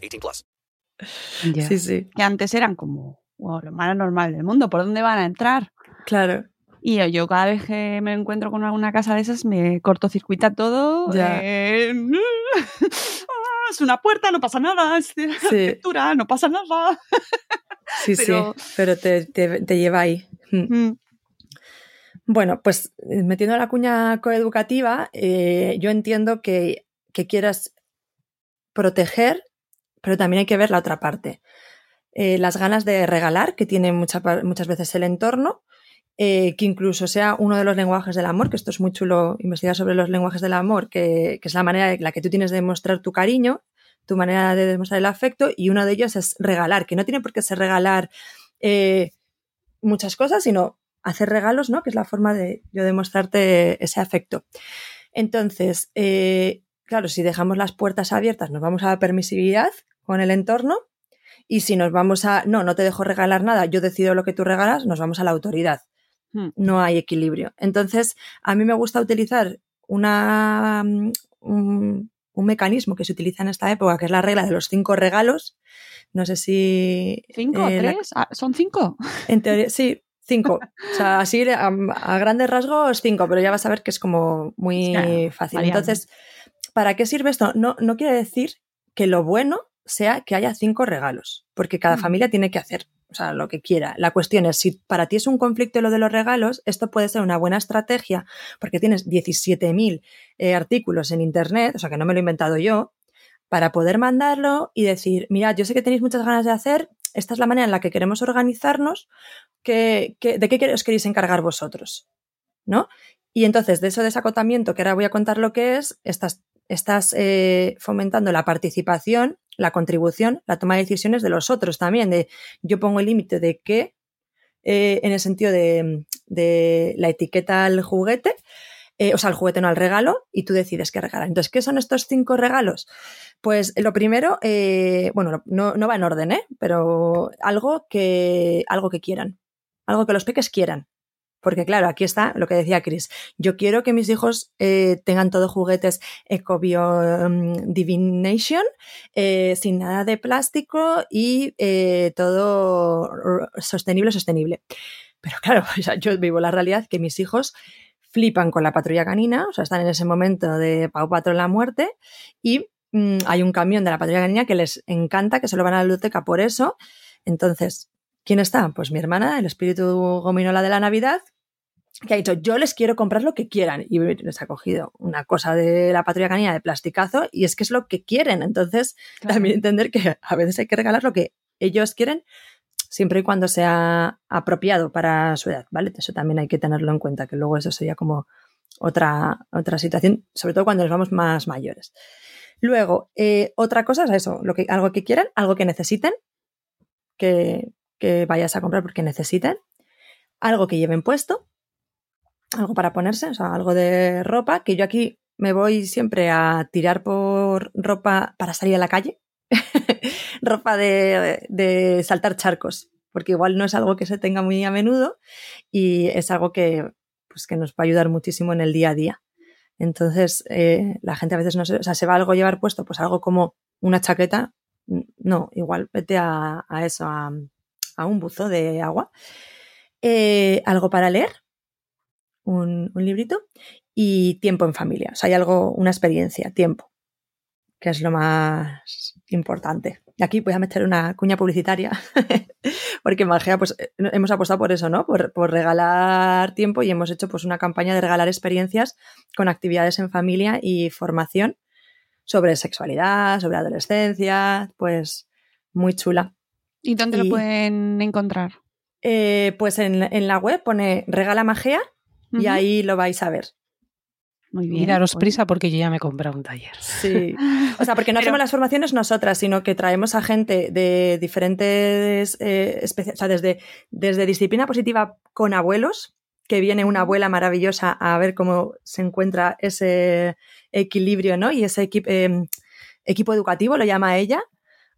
18 plus. Ya. Sí, sí, Que antes eran como wow, lo más normal del mundo. ¿Por dónde van a entrar? claro. Y yo, yo cada vez que me encuentro con alguna casa de esas me cortocircuita todo. Ya. eh, ah, es una puerta, no pasa nada. Es de arquitectura, no pasa nada. Sí, Pero- sí, pero te, te- te lleva ahí. Mm. Mm, Bueno, pues eh, metiendo la cuña coeducativa, eh, yo entiendo que, que quieras proteger, pero también hay que ver la otra parte. Eh, las ganas de regalar que tiene mucha muchas veces el entorno, eh, que incluso sea uno de los lenguajes del amor, que esto es muy chulo investigar sobre los lenguajes del amor, que, que es la manera en la que tú tienes de demostrar tu cariño, tu manera de demostrar el afecto, y uno de ellos es regalar, que no tiene por qué ser regalar eh, muchas cosas, sino hacer regalos, ¿no? Que es la forma de yo demostrarte ese afecto. Entonces, claro, si dejamos las puertas abiertas, nos vamos a la permisividad con el entorno. Y si nos vamos a, no, no te dejo regalar nada, yo decido lo que tú regalas, nos vamos a la autoridad. Hmm. No hay equilibrio. Entonces, a mí me gusta utilizar una, mm, un, un mecanismo que se utiliza en esta época, que es la regla de los cinco regalos. No sé si... ¿Cinco? eh, ¿Tres? Ah, ¿Son cinco? en teoría, sí, cinco. O sea, así a, a grandes rasgos cinco, pero ya vas a ver que es como muy Claro, fácil. Entonces, ¿para qué sirve esto? No, no quiere decir que lo bueno sea que haya cinco regalos, porque cada Mm. familia tiene que hacer o sea, lo que quiera. La cuestión es, si para ti es un conflicto lo de los regalos, esto puede ser una buena estrategia, porque tienes 17.000 eh, artículos en Internet, o sea, que no me lo he inventado yo, para poder mandarlo y decir, mirad, yo sé que tenéis muchas ganas de hacer, esta es la manera en la que queremos organizarnos, que, que- ¿de qué os queréis encargar vosotros? ¿No? Y entonces, de eso desacotamiento, que ahora voy a contar lo que es, estás, estás eh, fomentando la participación, la contribución, la toma de decisiones de los otros también, de yo pongo el límite de qué, eh, en el sentido de, de la etiqueta al juguete, eh, o sea, al juguete no al regalo, y tú decides qué regalar. Entonces, ¿qué son estos cinco regalos? Pues lo primero, eh, bueno, no, no va en orden, ¿eh? Pero algo que, algo que quieran, algo que los peques quieran. Porque claro, aquí está lo que decía Chris. Yo quiero que mis hijos eh, tengan todo juguetes Ecobio um, Divination, eh, sin nada de plástico y eh, todo sostenible, sostenible. Pero claro, yo vivo la realidad que mis hijos flipan con la patrulla canina, o sea, están en ese momento de Pau Patrón la muerte y mm, hay un camión de la patrulla canina que les encanta, que se lo van a la biblioteca por eso. Entonces, ¿quién está? Pues mi hermana, el espíritu gominola de la Navidad, que ha dicho, yo les quiero comprar lo que quieran. Y les ha cogido una cosa de la patrulla canina de plasticazo y es que es lo que quieren. Entonces, Claro. también entender que a veces hay que regalar lo que ellos quieren siempre y cuando sea apropiado para su edad, ¿vale? Eso también hay que tenerlo en cuenta, que luego eso sería como otra, otra situación, sobre todo cuando nos vamos más mayores. Luego, eh, otra cosa es eso, lo que, algo que quieran, algo que necesiten, que, que vayas a comprar porque necesiten, algo que lleven puesto, algo para ponerse, o sea, algo de ropa, que yo aquí me voy siempre a tirar por ropa para salir a la calle, ropa de, de, saltar charcos, porque igual no es algo que se tenga muy a menudo y es algo que, pues, que nos va a ayudar muchísimo en el día a día. Entonces, eh, la gente a veces no se, o sea, se va algo a llevar puesto, pues algo como una chaqueta, no, igual vete a, a eso, a, a, un buzo de agua. Eh, algo para leer, un, librito, y tiempo en familia. O sea, hay algo, una experiencia, tiempo, que es lo más importante. Y aquí voy a meter una cuña publicitaria, porque en pues hemos apostado por eso, ¿no? Por, por, regalar tiempo y hemos hecho pues una campaña de regalar experiencias con actividades en familia y formación sobre sexualidad, sobre adolescencia, pues muy chula. ¿Y dónde y, lo pueden encontrar? Eh, pues en, en, la web pone Regala uh -huh. y ahí lo vais a ver. Muy bien. Y daros pues... prisa porque yo ya me he comprado un taller. Sí. O sea, porque no Pero... hacemos las formaciones nosotras, sino que traemos a gente de diferentes, eh, o sea, desde, desde disciplina positiva con abuelos, que viene una abuela maravillosa a ver cómo se encuentra ese equilibrio, ¿no? Y ese equi eh, equipo educativo, lo llama ella,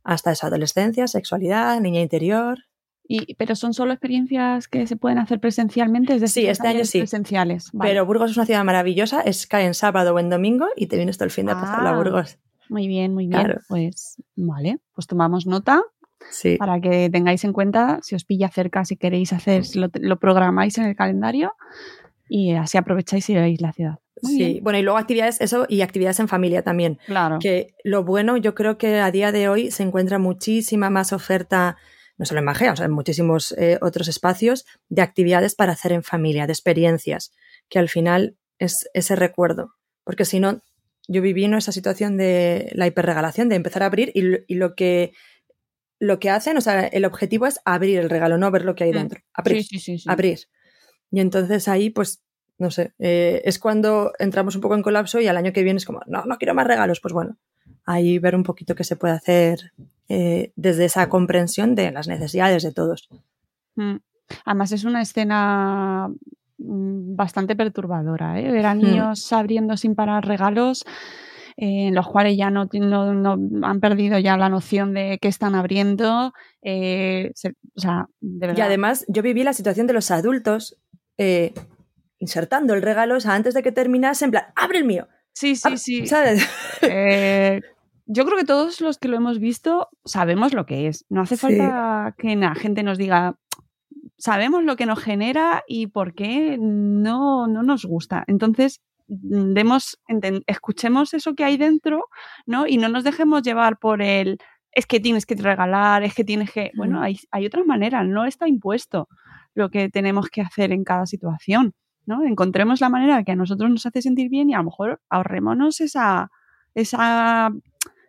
hasta esa adolescencia, sexualidad, niña interior. Y, pero son solo experiencias que se pueden hacer presencialmente, es decir, sí, este año sí. presenciales. Vale. Pero Burgos es una ciudad maravillosa, es cae en sábado o en domingo y te vienes todo el fin de ah, pasarla a Burgos. Muy bien, muy bien. Claro. Pues vale, pues tomamos nota sí. para que tengáis en cuenta si os pilla cerca, si queréis hacer, lo, lo programáis en el calendario y así aprovecháis y veis la ciudad. Muy sí, bien. bueno, y luego actividades, eso, y actividades en familia también. Claro. Que lo bueno, yo creo que a día de hoy se encuentra muchísima más oferta no solo en Magea, o sea, en muchísimos eh, otros espacios, de actividades para hacer en familia, de experiencias, que al final es ese recuerdo. Porque si no, yo viví en esa situación de la hiperregalación, de empezar a abrir y, y, lo que lo que hacen, o sea, el objetivo es abrir el regalo, no ver lo que hay dentro. Abrir. Sí, sí, sí, abrir. Y entonces ahí, pues, no sé, eh, es cuando entramos un poco en colapso y al año que viene es como, no, no quiero más regalos. Pues bueno, ahí ver un poquito qué se puede hacer eh, desde esa comprensión de las necesidades de todos. Mm. Además es una escena mm, bastante perturbadora, ¿eh? ver a niños mm. abriendo sin parar regalos eh, en los cuales ya no, no, no, han perdido ya la noción de qué están abriendo. Eh, se, o sea, de verdad. Y además yo viví la situación de los adultos eh, insertando el regalo, o sea, antes de que terminase, en plan, abre el mío. Sí, sí, sí. ¿Sabes? Eh, yo creo que todos los que lo hemos visto sabemos lo que es. No hace falta sí. que la gente nos diga, sabemos lo que nos genera y por qué no, no nos gusta. Entonces, demos, escuchemos eso que hay dentro, ¿no? Y no nos dejemos llevar por el es que tienes que regalar, es que tienes que. Bueno, hay, hay otras maneras, no está impuesto lo que tenemos que hacer en cada situación. ¿No? Encontremos la manera que a nosotros nos hace sentir bien y a lo mejor ahorrémonos esa, esa,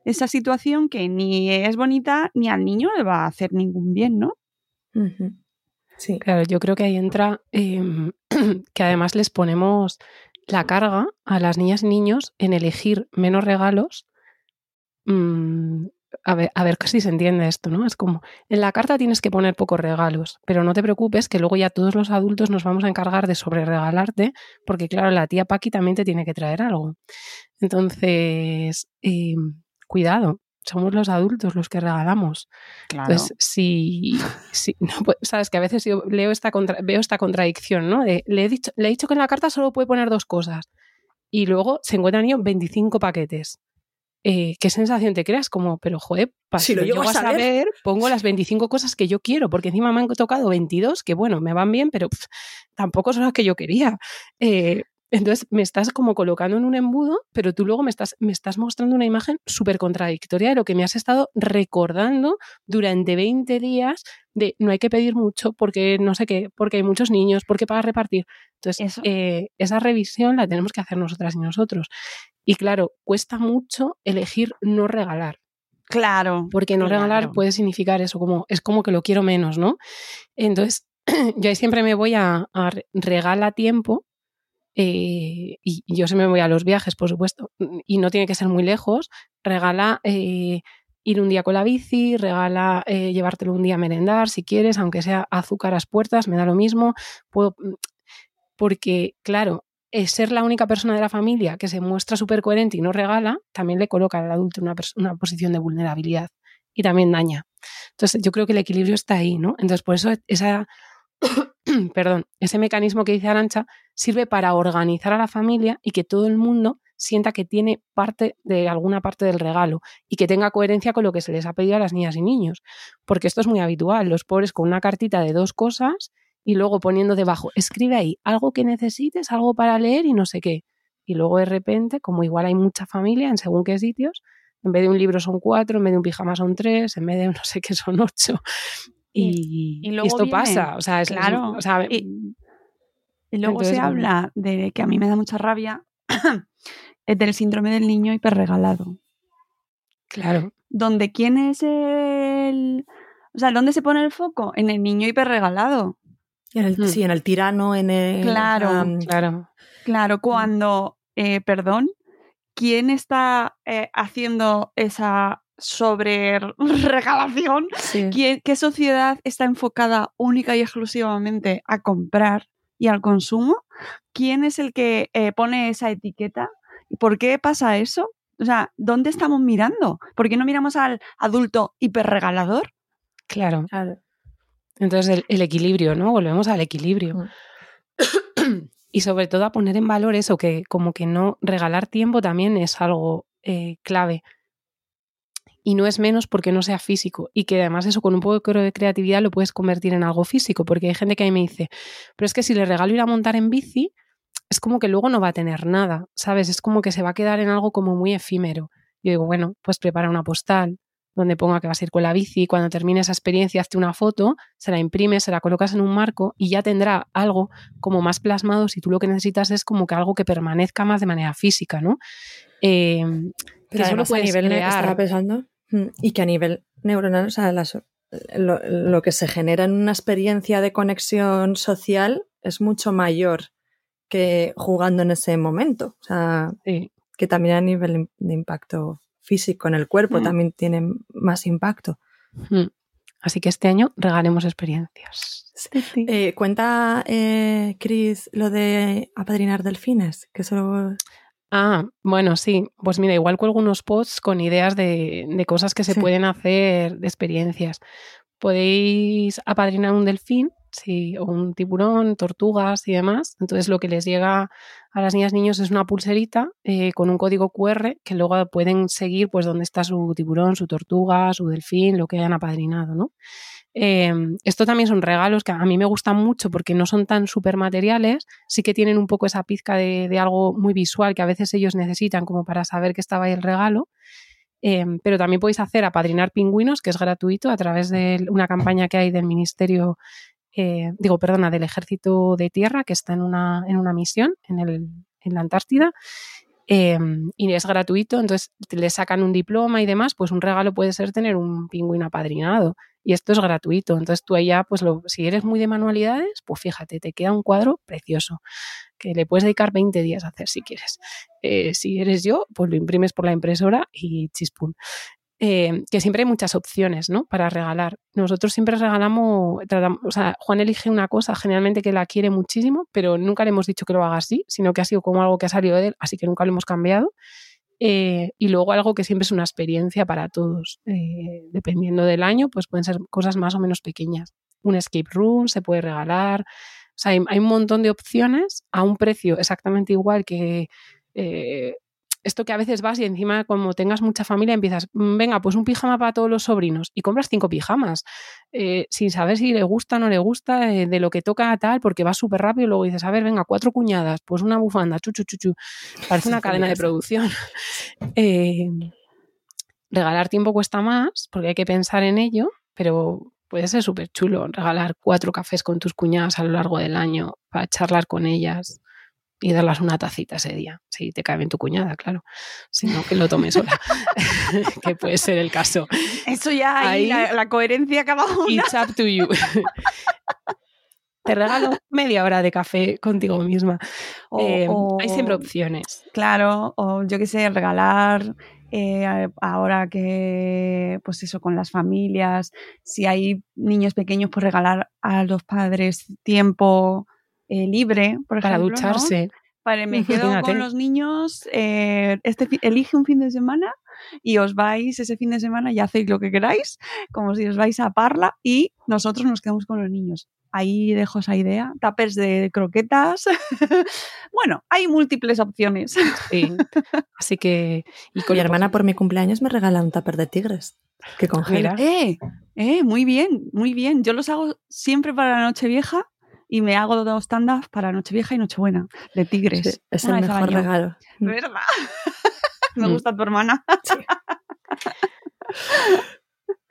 esa situación que ni es bonita ni al niño le va a hacer ningún bien, ¿no? Uh -huh. Sí. Claro, yo creo que ahí entra eh, que además les ponemos la carga a las niñas y niños en elegir menos regalos mmm, a ver, a ver si se entiende esto, ¿no? Es como, en la carta tienes que poner pocos regalos, pero no te preocupes que luego ya todos los adultos nos vamos a encargar de sobre regalarte, porque claro, la tía Paqui también te tiene que traer algo. Entonces, eh, cuidado, somos los adultos los que regalamos. Claro. Entonces, si, si no, pues, sabes que a veces yo leo esta contra, veo esta contradicción, ¿no? De, le, he dicho, le he dicho que en la carta solo puede poner dos cosas y luego se encuentran niño 25 paquetes eh, ¿qué sensación te creas? Como, pero joder, para si lo llego a saber, saber, pongo las 25 cosas que yo quiero, porque encima me han tocado 22, que bueno, me van bien, pero pff, tampoco son las que yo quería. Eh, entonces me estás como colocando en un embudo, pero tú luego me estás, me estás mostrando una imagen súper contradictoria de lo que me has estado recordando durante 20 días de no hay que pedir mucho porque no sé qué, porque hay muchos niños, porque para repartir. Entonces, eh, esa revisión la tenemos que hacer nosotras y nosotros. Y claro, cuesta mucho elegir no regalar. Claro. Porque no claro. regalar puede significar eso, como es como que lo quiero menos, ¿no? Entonces, yo ahí siempre me voy a, a regala tiempo eh, y yo se me voy a los viajes, por supuesto, y no tiene que ser muy lejos, regala eh, ir un día con la bici, regala eh, llevártelo un día a merendar si quieres, aunque sea azúcar a las puertas, me da lo mismo. Puedo, mm, porque, claro, ser la única persona de la familia que se muestra súper coherente y no regala, también le coloca al adulto una, una posición de vulnerabilidad y también daña. Entonces, yo creo que el equilibrio está ahí, ¿no? Entonces, por eso esa, perdón, ese mecanismo que dice Arancha sirve para organizar a la familia y que todo el mundo sienta que tiene parte de alguna parte del regalo y que tenga coherencia con lo que se les ha pedido a las niñas y niños. Porque esto es muy habitual, los pobres con una cartita de dos cosas y luego poniendo debajo, escribe ahí algo que necesites, algo para leer y no sé qué. Y luego de repente, como igual hay mucha familia en según qué sitios, en vez de un libro son cuatro, en vez de un pijama son tres, en vez de no sé qué son ocho. Y, esto pasa, o sea, es, claro. y, luego se habla de que a mí me da mucha rabia es del síndrome del niño hiperregalado. Claro. Donde quién es el. O sea, ¿dónde se pone el foco? En el niño hiperregalado. En el, Sí, en el tirano, en el. Claro, claro. Claro, cuando, eh, perdón, ¿quién está eh, haciendo esa sobre regalación? ¿Qué sociedad está enfocada única y exclusivamente a comprar y al consumo? ¿Quién es el que eh, pone esa etiqueta? ¿Por qué pasa eso? O sea, ¿dónde estamos mirando? ¿Por qué no miramos al adulto hiperregalador? Claro. Entonces, el, equilibrio, ¿no? Volvemos al equilibrio. Mm. y sobre todo a poner en valor eso, que como que no regalar tiempo también es algo eh, clave. Y no es menos porque no sea físico. Y que además eso con un poco de creatividad lo puedes convertir en algo físico. Porque hay gente que a mí me dice, pero es que si le regalo ir a montar en bici, es como que luego no va a tener nada, ¿sabes? Es como que se va a quedar en algo como muy efímero. Yo digo, bueno, pues prepara una postal donde ponga que vas a ir con la bici, cuando termine esa experiencia hazte una foto, se la imprimes, se la colocas en un marco y ya tendrá algo como más plasmado si tú lo que necesitas es como que algo que permanezca más de manera física, ¿no? Eh, Pero eso lo a nivel estaba pensando mm, y que a nivel neuronal, o sea, lo, lo que se genera en una experiencia de conexión social es mucho mayor que jugando en ese momento. O sea, que también a nivel de impacto físico en el cuerpo mm. también tiene más impacto. Mm. Así que este año regalemos experiencias. Eh, cuenta, eh, Chris, lo de apadrinar delfines, que solo... Ah, bueno, sí. Pues mira, igual cuelgo unos posts con ideas de, cosas que se pueden hacer, de experiencias. Podéis apadrinar un delfín Sí, o un tiburón, tortugas y demás. Entonces lo que les llega a las niñas y niños es una pulserita eh, con un código QR que luego pueden seguir pues dónde está su tiburón, su tortuga, su delfín, lo que hayan apadrinado, ¿no? Em, esto también son regalos que a mí me gustan mucho porque no son tan súper materiales, sí que tienen un poco esa pizca de, de, algo muy visual que a veces ellos necesitan como para saber que estaba ahí el regalo. Em, pero también podéis hacer apadrinar pingüinos, que es gratuito, a través de una campaña que hay del Ministerio eh, digo, perdona, del ejército de tierra que está en una, en una misión en, el, en la Antártida. Eh, y es gratuito, entonces le sacan un diploma y demás, pues un regalo puede ser tener un pingüino apadrinado y esto es gratuito, entonces tú allá, pues lo, si eres muy de manualidades, pues fíjate, te queda un cuadro precioso que le puedes dedicar 20 días a hacer si quieres. Eh, si eres yo, pues lo imprimes por la impresora y chispún. Eh, que siempre hay muchas opciones ¿no? para regalar. Nosotros siempre regalamos, o sea, Juan elige una cosa generalmente que la quiere muchísimo, pero nunca le hemos dicho que lo haga así, sino que ha sido como algo que ha salido de él, así que nunca lo hemos cambiado. Eh, y luego algo que siempre es una experiencia para todos. Eh, dependiendo del año, pues pueden ser cosas más o menos pequeñas. Un escape room se puede regalar. O sea, hay un montón de opciones a un precio exactamente igual que esto que a veces vas y encima como tengas mucha familia empiezas, mm, venga, pues un pijama para todos los sobrinos y compras cinco pijamas eh, sin saber si le gusta o no le gusta, eh, de lo que toca tal, porque va súper rápido y luego dices, a ver, venga, cuatro cuñadas, pues una bufanda, chuchu, chuchu, parece una cadena de producción. Eh, regalar tiempo cuesta más porque hay que pensar en ello, pero puede ser súper chulo regalar cuatro cafés con tus cuñadas a lo largo del año para charlar con ellas y darlas una tacita ese día. Si te cae bien tu cuñada, claro. Si no, que lo tomes sola. que puede ser el caso. Eso ya ahí, la, coherencia acaba It's up to you. te regalo media hora de café contigo misma. O- Eh, o- hay siempre opciones. Claro, o yo qué sé, regalar eh, ahora que, pues eso, con las familias, si hay niños pequeños, pues regalar a los padres tiempo eh, libre, por Para ejemplo. ¿no? ducharse. Vale, me quedo con los niños, eh, este, elige un fin de semana y os vais ese fin de semana y hacéis lo que queráis, como si os vais a Parla y nosotros nos quedamos con los niños. Ahí dejo esa idea, tapers de croquetas. bueno, hay múltiples opciones. Sí. Así que. Y con Mi hermana por mi cumpleaños me regala un tupper de tigres que congela. Eh, eh, muy bien, muy bien. Yo los hago siempre para la Nochevieja y me hago dos tandas para Nochevieja y Nochebuena de tigres. Sí, es Una el mejor regalo. ¿Verdad? me Mm. gusta tu hermana.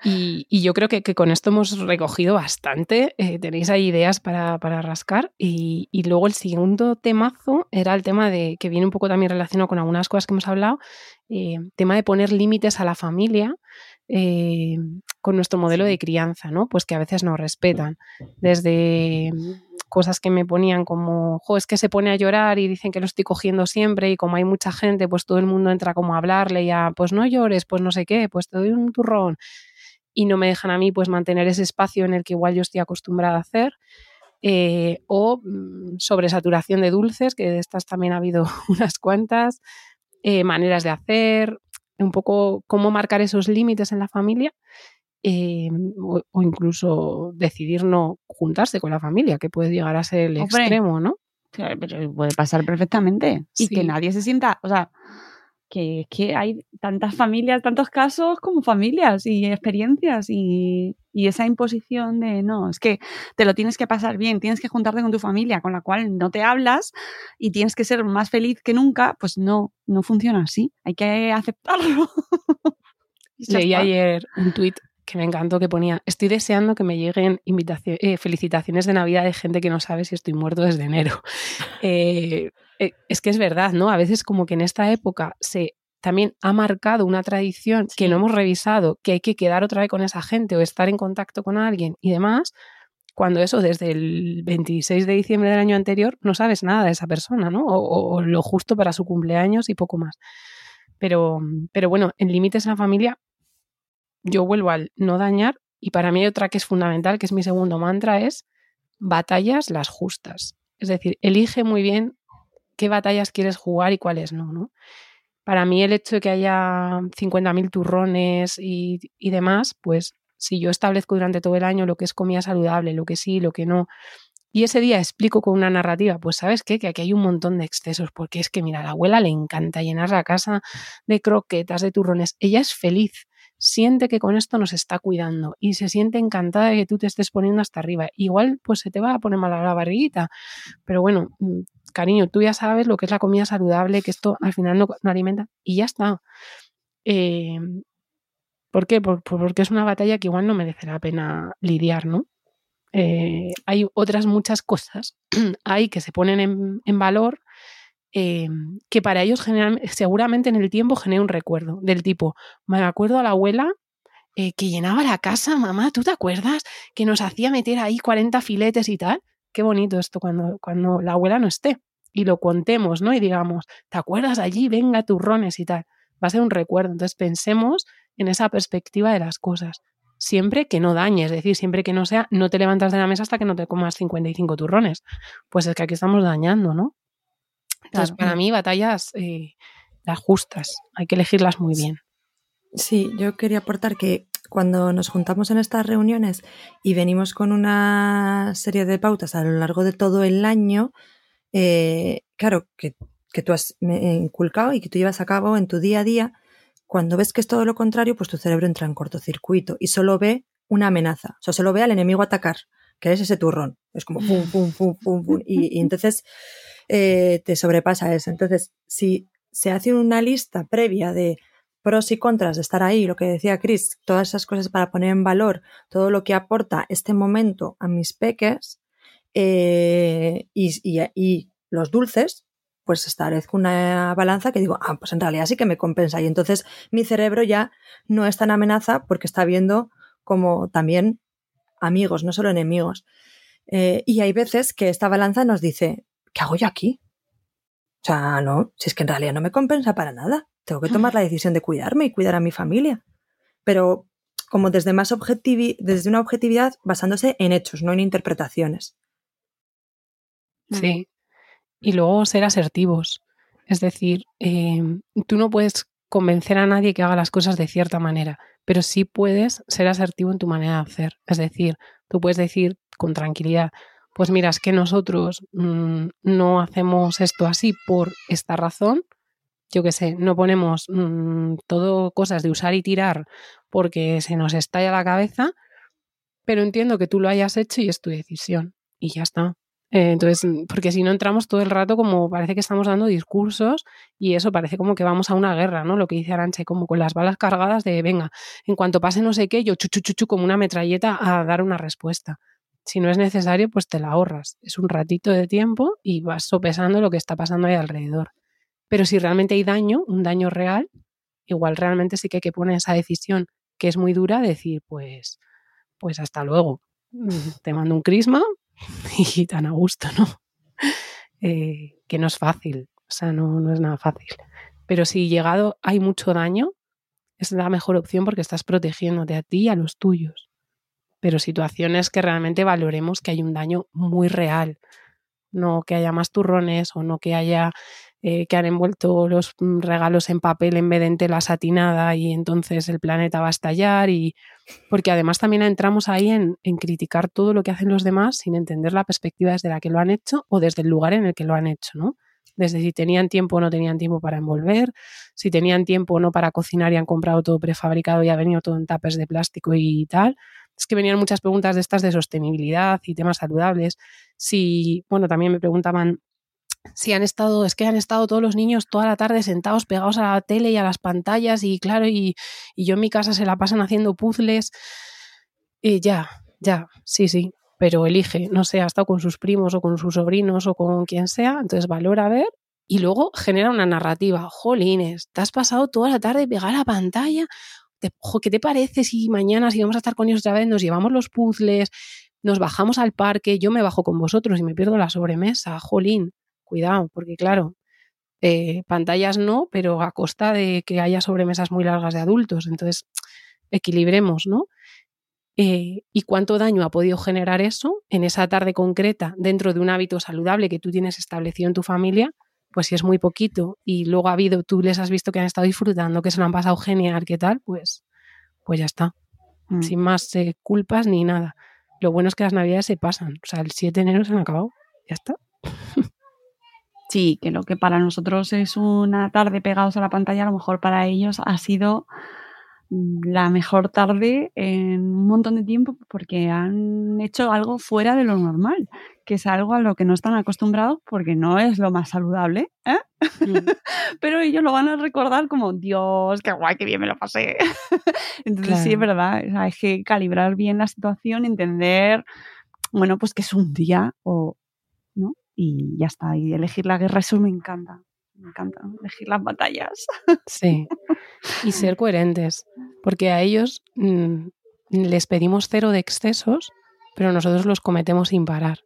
Y, y yo creo que, que con esto hemos recogido bastante. Eh, tenéis ahí ideas para, para rascar. Y, y luego el segundo temazo era el tema de que viene un poco también relacionado con algunas cosas que hemos hablado. eh, tema de poner límites a la familia eh, con nuestro modelo de crianza, ¿no? Pues que a veces no respetan. Desde cosas que me ponían como, jo, es que se pone a llorar y dicen que lo estoy cogiendo siempre y como hay mucha gente, pues todo el mundo entra como a hablarle y a, pues no llores, pues no sé qué, pues te doy un turrón y no me dejan a mí pues mantener ese espacio en el que igual yo estoy acostumbrada a hacer. Eh, o mm, sobresaturación de dulces, que de estas también ha habido unas cuantas, eh, maneras de hacer, un poco cómo marcar esos límites en la familia eh, o, o incluso decidir no juntarse con la familia, que puede llegar a ser el Hombre. extremo, ¿no? Pero puede pasar perfectamente. Y Sí. que nadie se sienta, o sea, que es que hay tantas familias, tantos casos como familias y experiencias y, y esa imposición de no, es que te lo tienes que pasar bien, tienes que juntarte con tu familia con la cual no te hablas y tienes que ser más feliz que nunca, pues no, no funciona así. Hay que aceptarlo. Leí ayer un tuit que me encantó que ponía, estoy deseando que me lleguen eh, felicitaciones de Navidad de gente que no sabe si estoy muerto desde enero. Eh, es que es verdad, ¿no? A veces como que en esta época se también ha marcado una tradición que no hemos revisado, que hay que quedar otra vez con esa gente o estar en contacto con alguien y demás, cuando eso desde el 26 de diciembre del año anterior no sabes nada de esa persona, ¿no? O lo justo para su cumpleaños y poco más. Pero, pero bueno, en límites en la familia, yo vuelvo al no dañar y para mí hay otra que es fundamental, que es mi segundo mantra, es batallas las justas. Es decir, elige muy bien qué batallas quieres jugar y cuáles no, ¿no? Para mí el hecho de que haya 50.000 turrones y, demás, pues si yo establezco durante todo el año lo que es comida saludable, lo que sí, lo que no, y ese día explico con una narrativa, pues sabes qué, que aquí hay un montón de excesos, porque es que mira, a la abuela le encanta llenar la casa de croquetas, de turrones, ella es feliz, siente que con esto nos está cuidando y se siente encantada de que tú te estés poniendo hasta arriba. Igual pues se te va a poner mal la barriguita, pero bueno, mm, cariño, tú ya sabes lo que es la comida saludable, que esto al final no, alimenta y ya está. Eh, ¿Por qué? Por- por- porque es una batalla que igual no merece la pena lidiar, ¿no? Eh, hay otras muchas cosas que se ponen en, valor eh, que para ellos seguramente en el tiempo genera un recuerdo del tipo, me acuerdo a la abuela eh, que llenaba la casa, mamá, ¿tú te acuerdas? Que nos hacía meter ahí 40 filetes y tal. Qué bonito esto cuando, cuando la abuela no esté y lo contemos, ¿no? Y digamos, ¿te acuerdas allí? Venga, turrones y tal. Va a ser un recuerdo. Entonces pensemos en esa perspectiva de las cosas. Siempre que no dañe, es decir, siempre que no sea, no te levantas de la mesa hasta que no te comas 55 turrones. Pues es que aquí estamos dañando, ¿no? Entonces, Claro. para mí, batallas eh, las justas, hay que elegirlas muy bien. Sí, yo quería aportar que cuando nos juntamos en estas reuniones y venimos con una serie de pautas a lo largo de todo el año, eh, claro, que, que tú has me- inculcado y que tú llevas a cabo en tu día a día, cuando ves que es todo lo contrario, pues tu cerebro entra en cortocircuito y solo ve una amenaza, o sea, solo ve al enemigo atacar, que es ese turrón. Es como pum, pum, pum, pum, pum. Y, y entonces eh, te sobrepasa eso. Entonces, si se hace una lista previa de pros y contras de estar ahí, lo que decía Chris, todas esas cosas para poner en valor todo lo que aporta este momento a mis peques eh, y, y- y los dulces, pues establezco una balanza que digo, ah, pues en realidad sí que me compensa. Y entonces mi cerebro ya no es tan amenaza porque está viendo como también amigos, no solo enemigos. Eh, y hay veces que esta balanza nos dice, ¿qué hago yo aquí? O sea, no, si es que en realidad no me compensa para nada. Tengo que tomar la decisión de cuidarme y cuidar a mi familia. Pero como desde más objetivi desde una objetividad basándose en hechos, no en interpretaciones. Sí. Y luego ser asertivos. Es decir, eh, tú no puedes convencer a nadie que haga las cosas de cierta manera, pero sí puedes ser asertivo en tu manera de hacer. Es decir, tú puedes decir con tranquilidad, pues mira, es que nosotros mmm, no hacemos esto así por esta razón, yo qué sé, no ponemos mmm, todo cosas de usar y tirar porque se nos estalla la cabeza, pero entiendo que tú lo hayas hecho y es tu decisión. Y ya está. Eh, entonces, porque si no entramos todo el rato como parece que estamos dando discursos y eso parece como que vamos a una guerra, ¿no? Lo que dice Aranche, como con las balas cargadas de, venga, en cuanto pase no sé qué, yo chu, chu, chu, chu como una metralleta a dar una respuesta. Si no es necesario, pues te la ahorras. Es un ratito de tiempo y vas sopesando lo que está pasando ahí alrededor. Pero si realmente hay daño, un daño real, igual realmente sí que hay que poner esa decisión que es muy dura, decir, pues, pues hasta luego. Te mando un crisma y tan a gusto, ¿no? Eh, que no es fácil, o sea, no, no es nada fácil. Pero si llegado hay mucho daño, es la mejor opción porque estás protegiéndote a ti y a los tuyos. Pero situaciones que realmente valoremos que hay un daño muy real, no que haya más turrones o no que haya eh, que han envuelto los regalos en papel en vez de en tela satinada y entonces el planeta va a estallar y porque además también entramos ahí en, en, criticar todo lo que hacen los demás sin entender la perspectiva desde la que lo han hecho o desde el lugar en el que lo han hecho, ¿no? Desde si tenían tiempo o no tenían tiempo para envolver, si tenían tiempo o no para cocinar y han comprado todo prefabricado y ha venido todo en tapes de plástico y tal. Es que venían muchas preguntas de estas de sostenibilidad y temas saludables. Si, bueno, también me preguntaban si han estado, es que han estado todos los niños toda la tarde sentados pegados a la tele y a las pantallas y claro, y, y yo en mi casa se la pasan haciendo puzzles. Y ya, ya, sí, sí, pero elige, no sé, ha estado con sus primos o con sus sobrinos o con quien sea, entonces valora ver y luego genera una narrativa. Jolines, te has pasado toda la tarde pegada a la pantalla. ¿Qué te parece si mañana, si vamos a estar con ellos otra vez, nos llevamos los puzzles, nos bajamos al parque, yo me bajo con vosotros y me pierdo la sobremesa? Jolín, cuidado, porque claro, eh, pantallas no, pero a costa de que haya sobremesas muy largas de adultos. Entonces, equilibremos, ¿no? Eh, ¿Y cuánto daño ha podido generar eso en esa tarde concreta dentro de un hábito saludable que tú tienes establecido en tu familia? Pues si es muy poquito y luego ha habido, tú les has visto que han estado disfrutando, que se lo han pasado genial, ¿qué tal? Pues, pues ya está. Mm. Sin más eh, culpas ni nada. Lo bueno es que las navidades se pasan. O sea, el 7 de enero se han acabado. Ya está. Sí, que lo que para nosotros es una tarde pegados a la pantalla, a lo mejor para ellos ha sido la mejor tarde en un montón de tiempo porque han hecho algo fuera de lo normal, que es algo a lo que no están acostumbrados porque no es lo más saludable, ¿eh? Mm. pero ellos lo van a recordar como, Dios, qué guay, qué bien me lo pasé. Entonces claro. sí, es verdad, hay que calibrar bien la situación, entender, bueno, pues que es un día o. y ya está. Y elegir la guerra, eso me encanta. Me encanta elegir las batallas. Sí. Y ser coherentes. Porque a ellos mmm, les pedimos cero de excesos, pero nosotros los cometemos sin parar.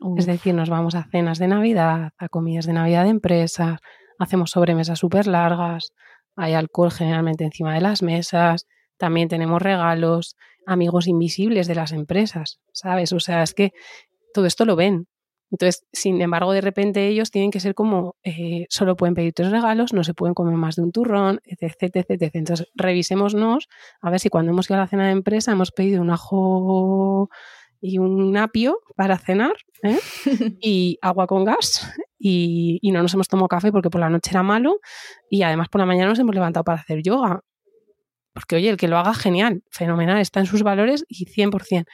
Uf. Es decir, nos vamos a cenas de Navidad, a comidas de Navidad de empresas, hacemos sobremesas súper largas, hay alcohol generalmente encima de las mesas, también tenemos regalos, amigos invisibles de las empresas, ¿sabes? O sea, es que todo esto lo ven, entonces, sin embargo, de repente ellos tienen que ser como, eh, solo pueden pedir tres regalos, no se pueden comer más de un turrón, etc, etc, etc. Entonces, revisémonos a ver si cuando hemos ido a la cena de empresa hemos pedido un ajo y un apio para cenar ¿eh? y agua con gas y, y, no nos hemos tomado café porque por la noche era malo y además por la mañana nos hemos levantado para hacer yoga. Porque oye, el que lo haga genial, fenomenal, está en sus valores y 100%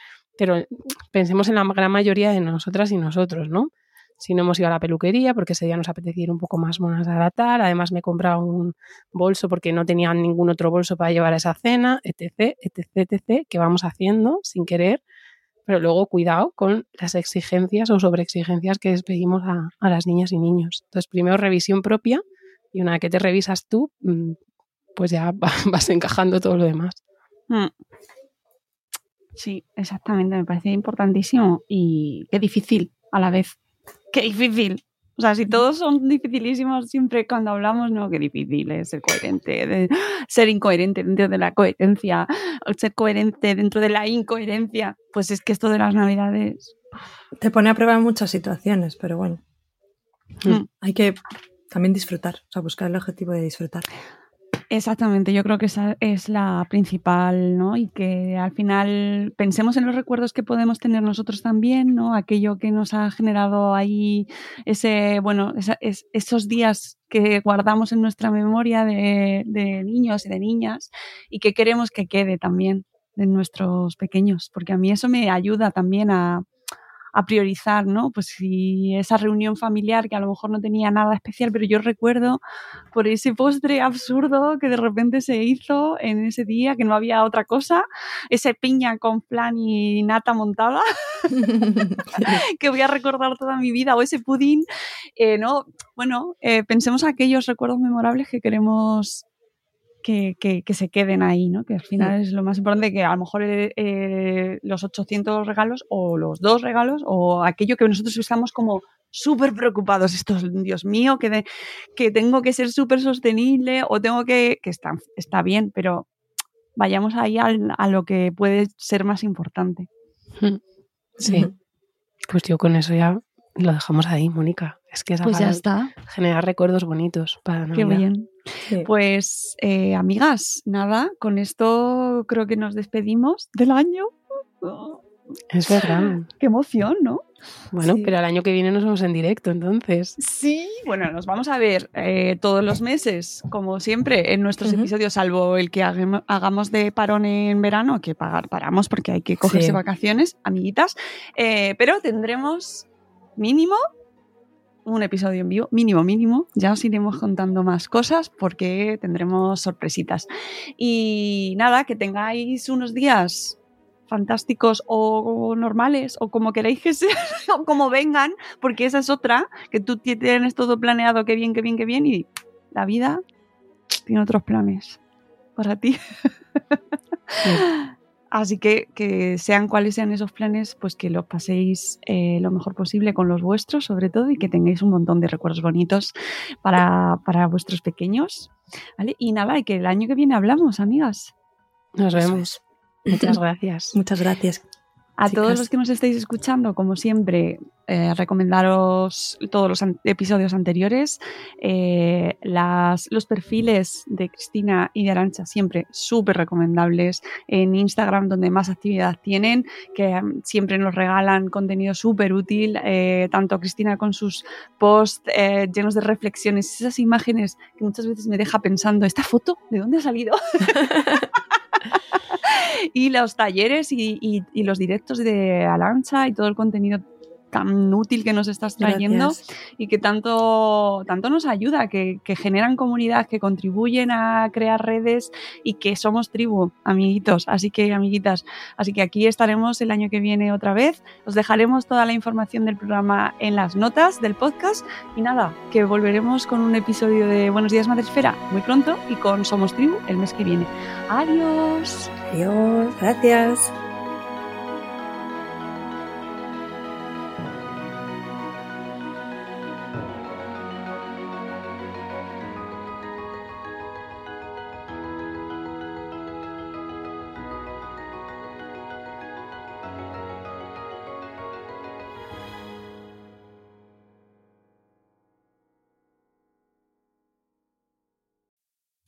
pero pensemos en la gran mayoría de nosotras y nosotros, ¿no? Si no hemos ido a la peluquería porque ese día nos apetecía ir un poco más monas a la tal, además me he comprado un bolso porque no tenía ningún otro bolso para llevar a esa cena, etc, etc, etc, que vamos haciendo sin querer, pero luego cuidado con las exigencias o sobreexigencias que despedimos a, a las niñas y niños. Entonces, primero revisión propia y una vez que te revisas tú, mm, pues ya vas encajando todo lo demás. Hmm. Sí, exactamente, me parece importantísimo y qué difícil a la vez. Qué difícil. O sea, si todos son dificilísimos siempre cuando hablamos, no, qué difícil es ser coherente, de- ser incoherente dentro de la coherencia, o ser coherente dentro de la incoherencia. Pues es que esto de las navidades, Te pone a prueba en muchas situaciones, pero bueno, Mm. hay que también disfrutar, o sea, buscar el objetivo de disfrutar. Exactamente, yo creo que esa es la principal, ¿no? Y que al final pensemos en los recuerdos que podemos tener nosotros también, ¿no? Aquello que nos ha generado ahí ese, bueno, esa- es- esos días que guardamos en nuestra memoria de, niños y de niñas y que queremos que quede también de nuestros pequeños, porque a mí eso me ayuda también a, a priorizar, ¿no? Pues si esa reunión familiar que a lo mejor no tenía nada especial, pero yo recuerdo por ese postre absurdo que de repente se hizo en ese día, que no había otra cosa, ese piña con flan y nata montada, que voy a recordar toda mi vida, o ese pudín, eh, ¿no? Bueno, eh, pensemos aquellos recuerdos memorables que queremos que, que- que se queden ahí, ¿no? Que al final es lo más importante, que a lo mejor eh, eh, los 800 regalos o los dos regalos o aquello que nosotros estamos como súper preocupados, estos, Dios mío, que, de- que tengo que ser súper sostenible o tengo que, que está, está bien, pero vayamos ahí al- a lo que puede ser más importante. Sí. Pues yo con eso ya lo dejamos ahí, Mónica. Es que es Pues ya está. generar recuerdos bonitos para Qué Navidad. bien. Sí. Pues, eh, amigas, nada, con esto creo que nos despedimos del año. Es verdad. qué emoción, ¿no? Bueno, Sí. pero el año que viene nos vemos en directo, entonces. Sí, bueno, nos vamos a ver eh, todos los meses, como siempre, en nuestros episodios, salvo el que hagamos de parón en verano, que pagar paramos porque hay que cogerse Sí. vacaciones, amiguitas. Eh, pero tendremos mínimo un episodio en vivo, mínimo, mínimo. Ya os iremos contando más cosas porque tendremos sorpresitas. Y nada, que tengáis unos días fantásticos o normales o como queráis que sean o como vengan, porque esa es otra, que tú ti- tienes todo planeado, que bien, que bien, que bien, y la vida tiene otros planes para ti. Así que que sean cuáles sean esos planes, pues que los paséis eh, lo mejor posible con los vuestros, sobre todo, y que tengáis un montón de recuerdos bonitos para, para vuestros pequeños. ¿vale? Y nada, y que el año que viene hablamos, amigas. Nos vemos. Muchas gracias. Muchas gracias. A Chicas. todos los que nos estáis escuchando, como siempre, eh, recomendaros todos los an- episodios anteriores, eh, las, los perfiles de Cristina y de Arancha, siempre súper recomendables en Instagram, donde más actividad tienen, que mm, siempre nos regalan contenido súper útil, eh, tanto Cristina con sus posts eh, llenos de reflexiones, esas imágenes que muchas veces me deja pensando, ¿esta foto de dónde ha salido? y los talleres y, y- y los directos de Alancha y todo el contenido tan útil que nos estás trayendo Gracias. y que tanto, tanto nos ayuda, que, que generan comunidad, que contribuyen a crear redes y que somos tribu, amiguitos, así que amiguitas, así que aquí estaremos el año que viene otra vez, os dejaremos toda la información del programa en las notas del podcast y nada, que volveremos con un episodio de Buenos días Madresfera muy pronto y con Somos Tribu el mes que viene. Adiós. Adiós. Gracias.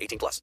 18 plus.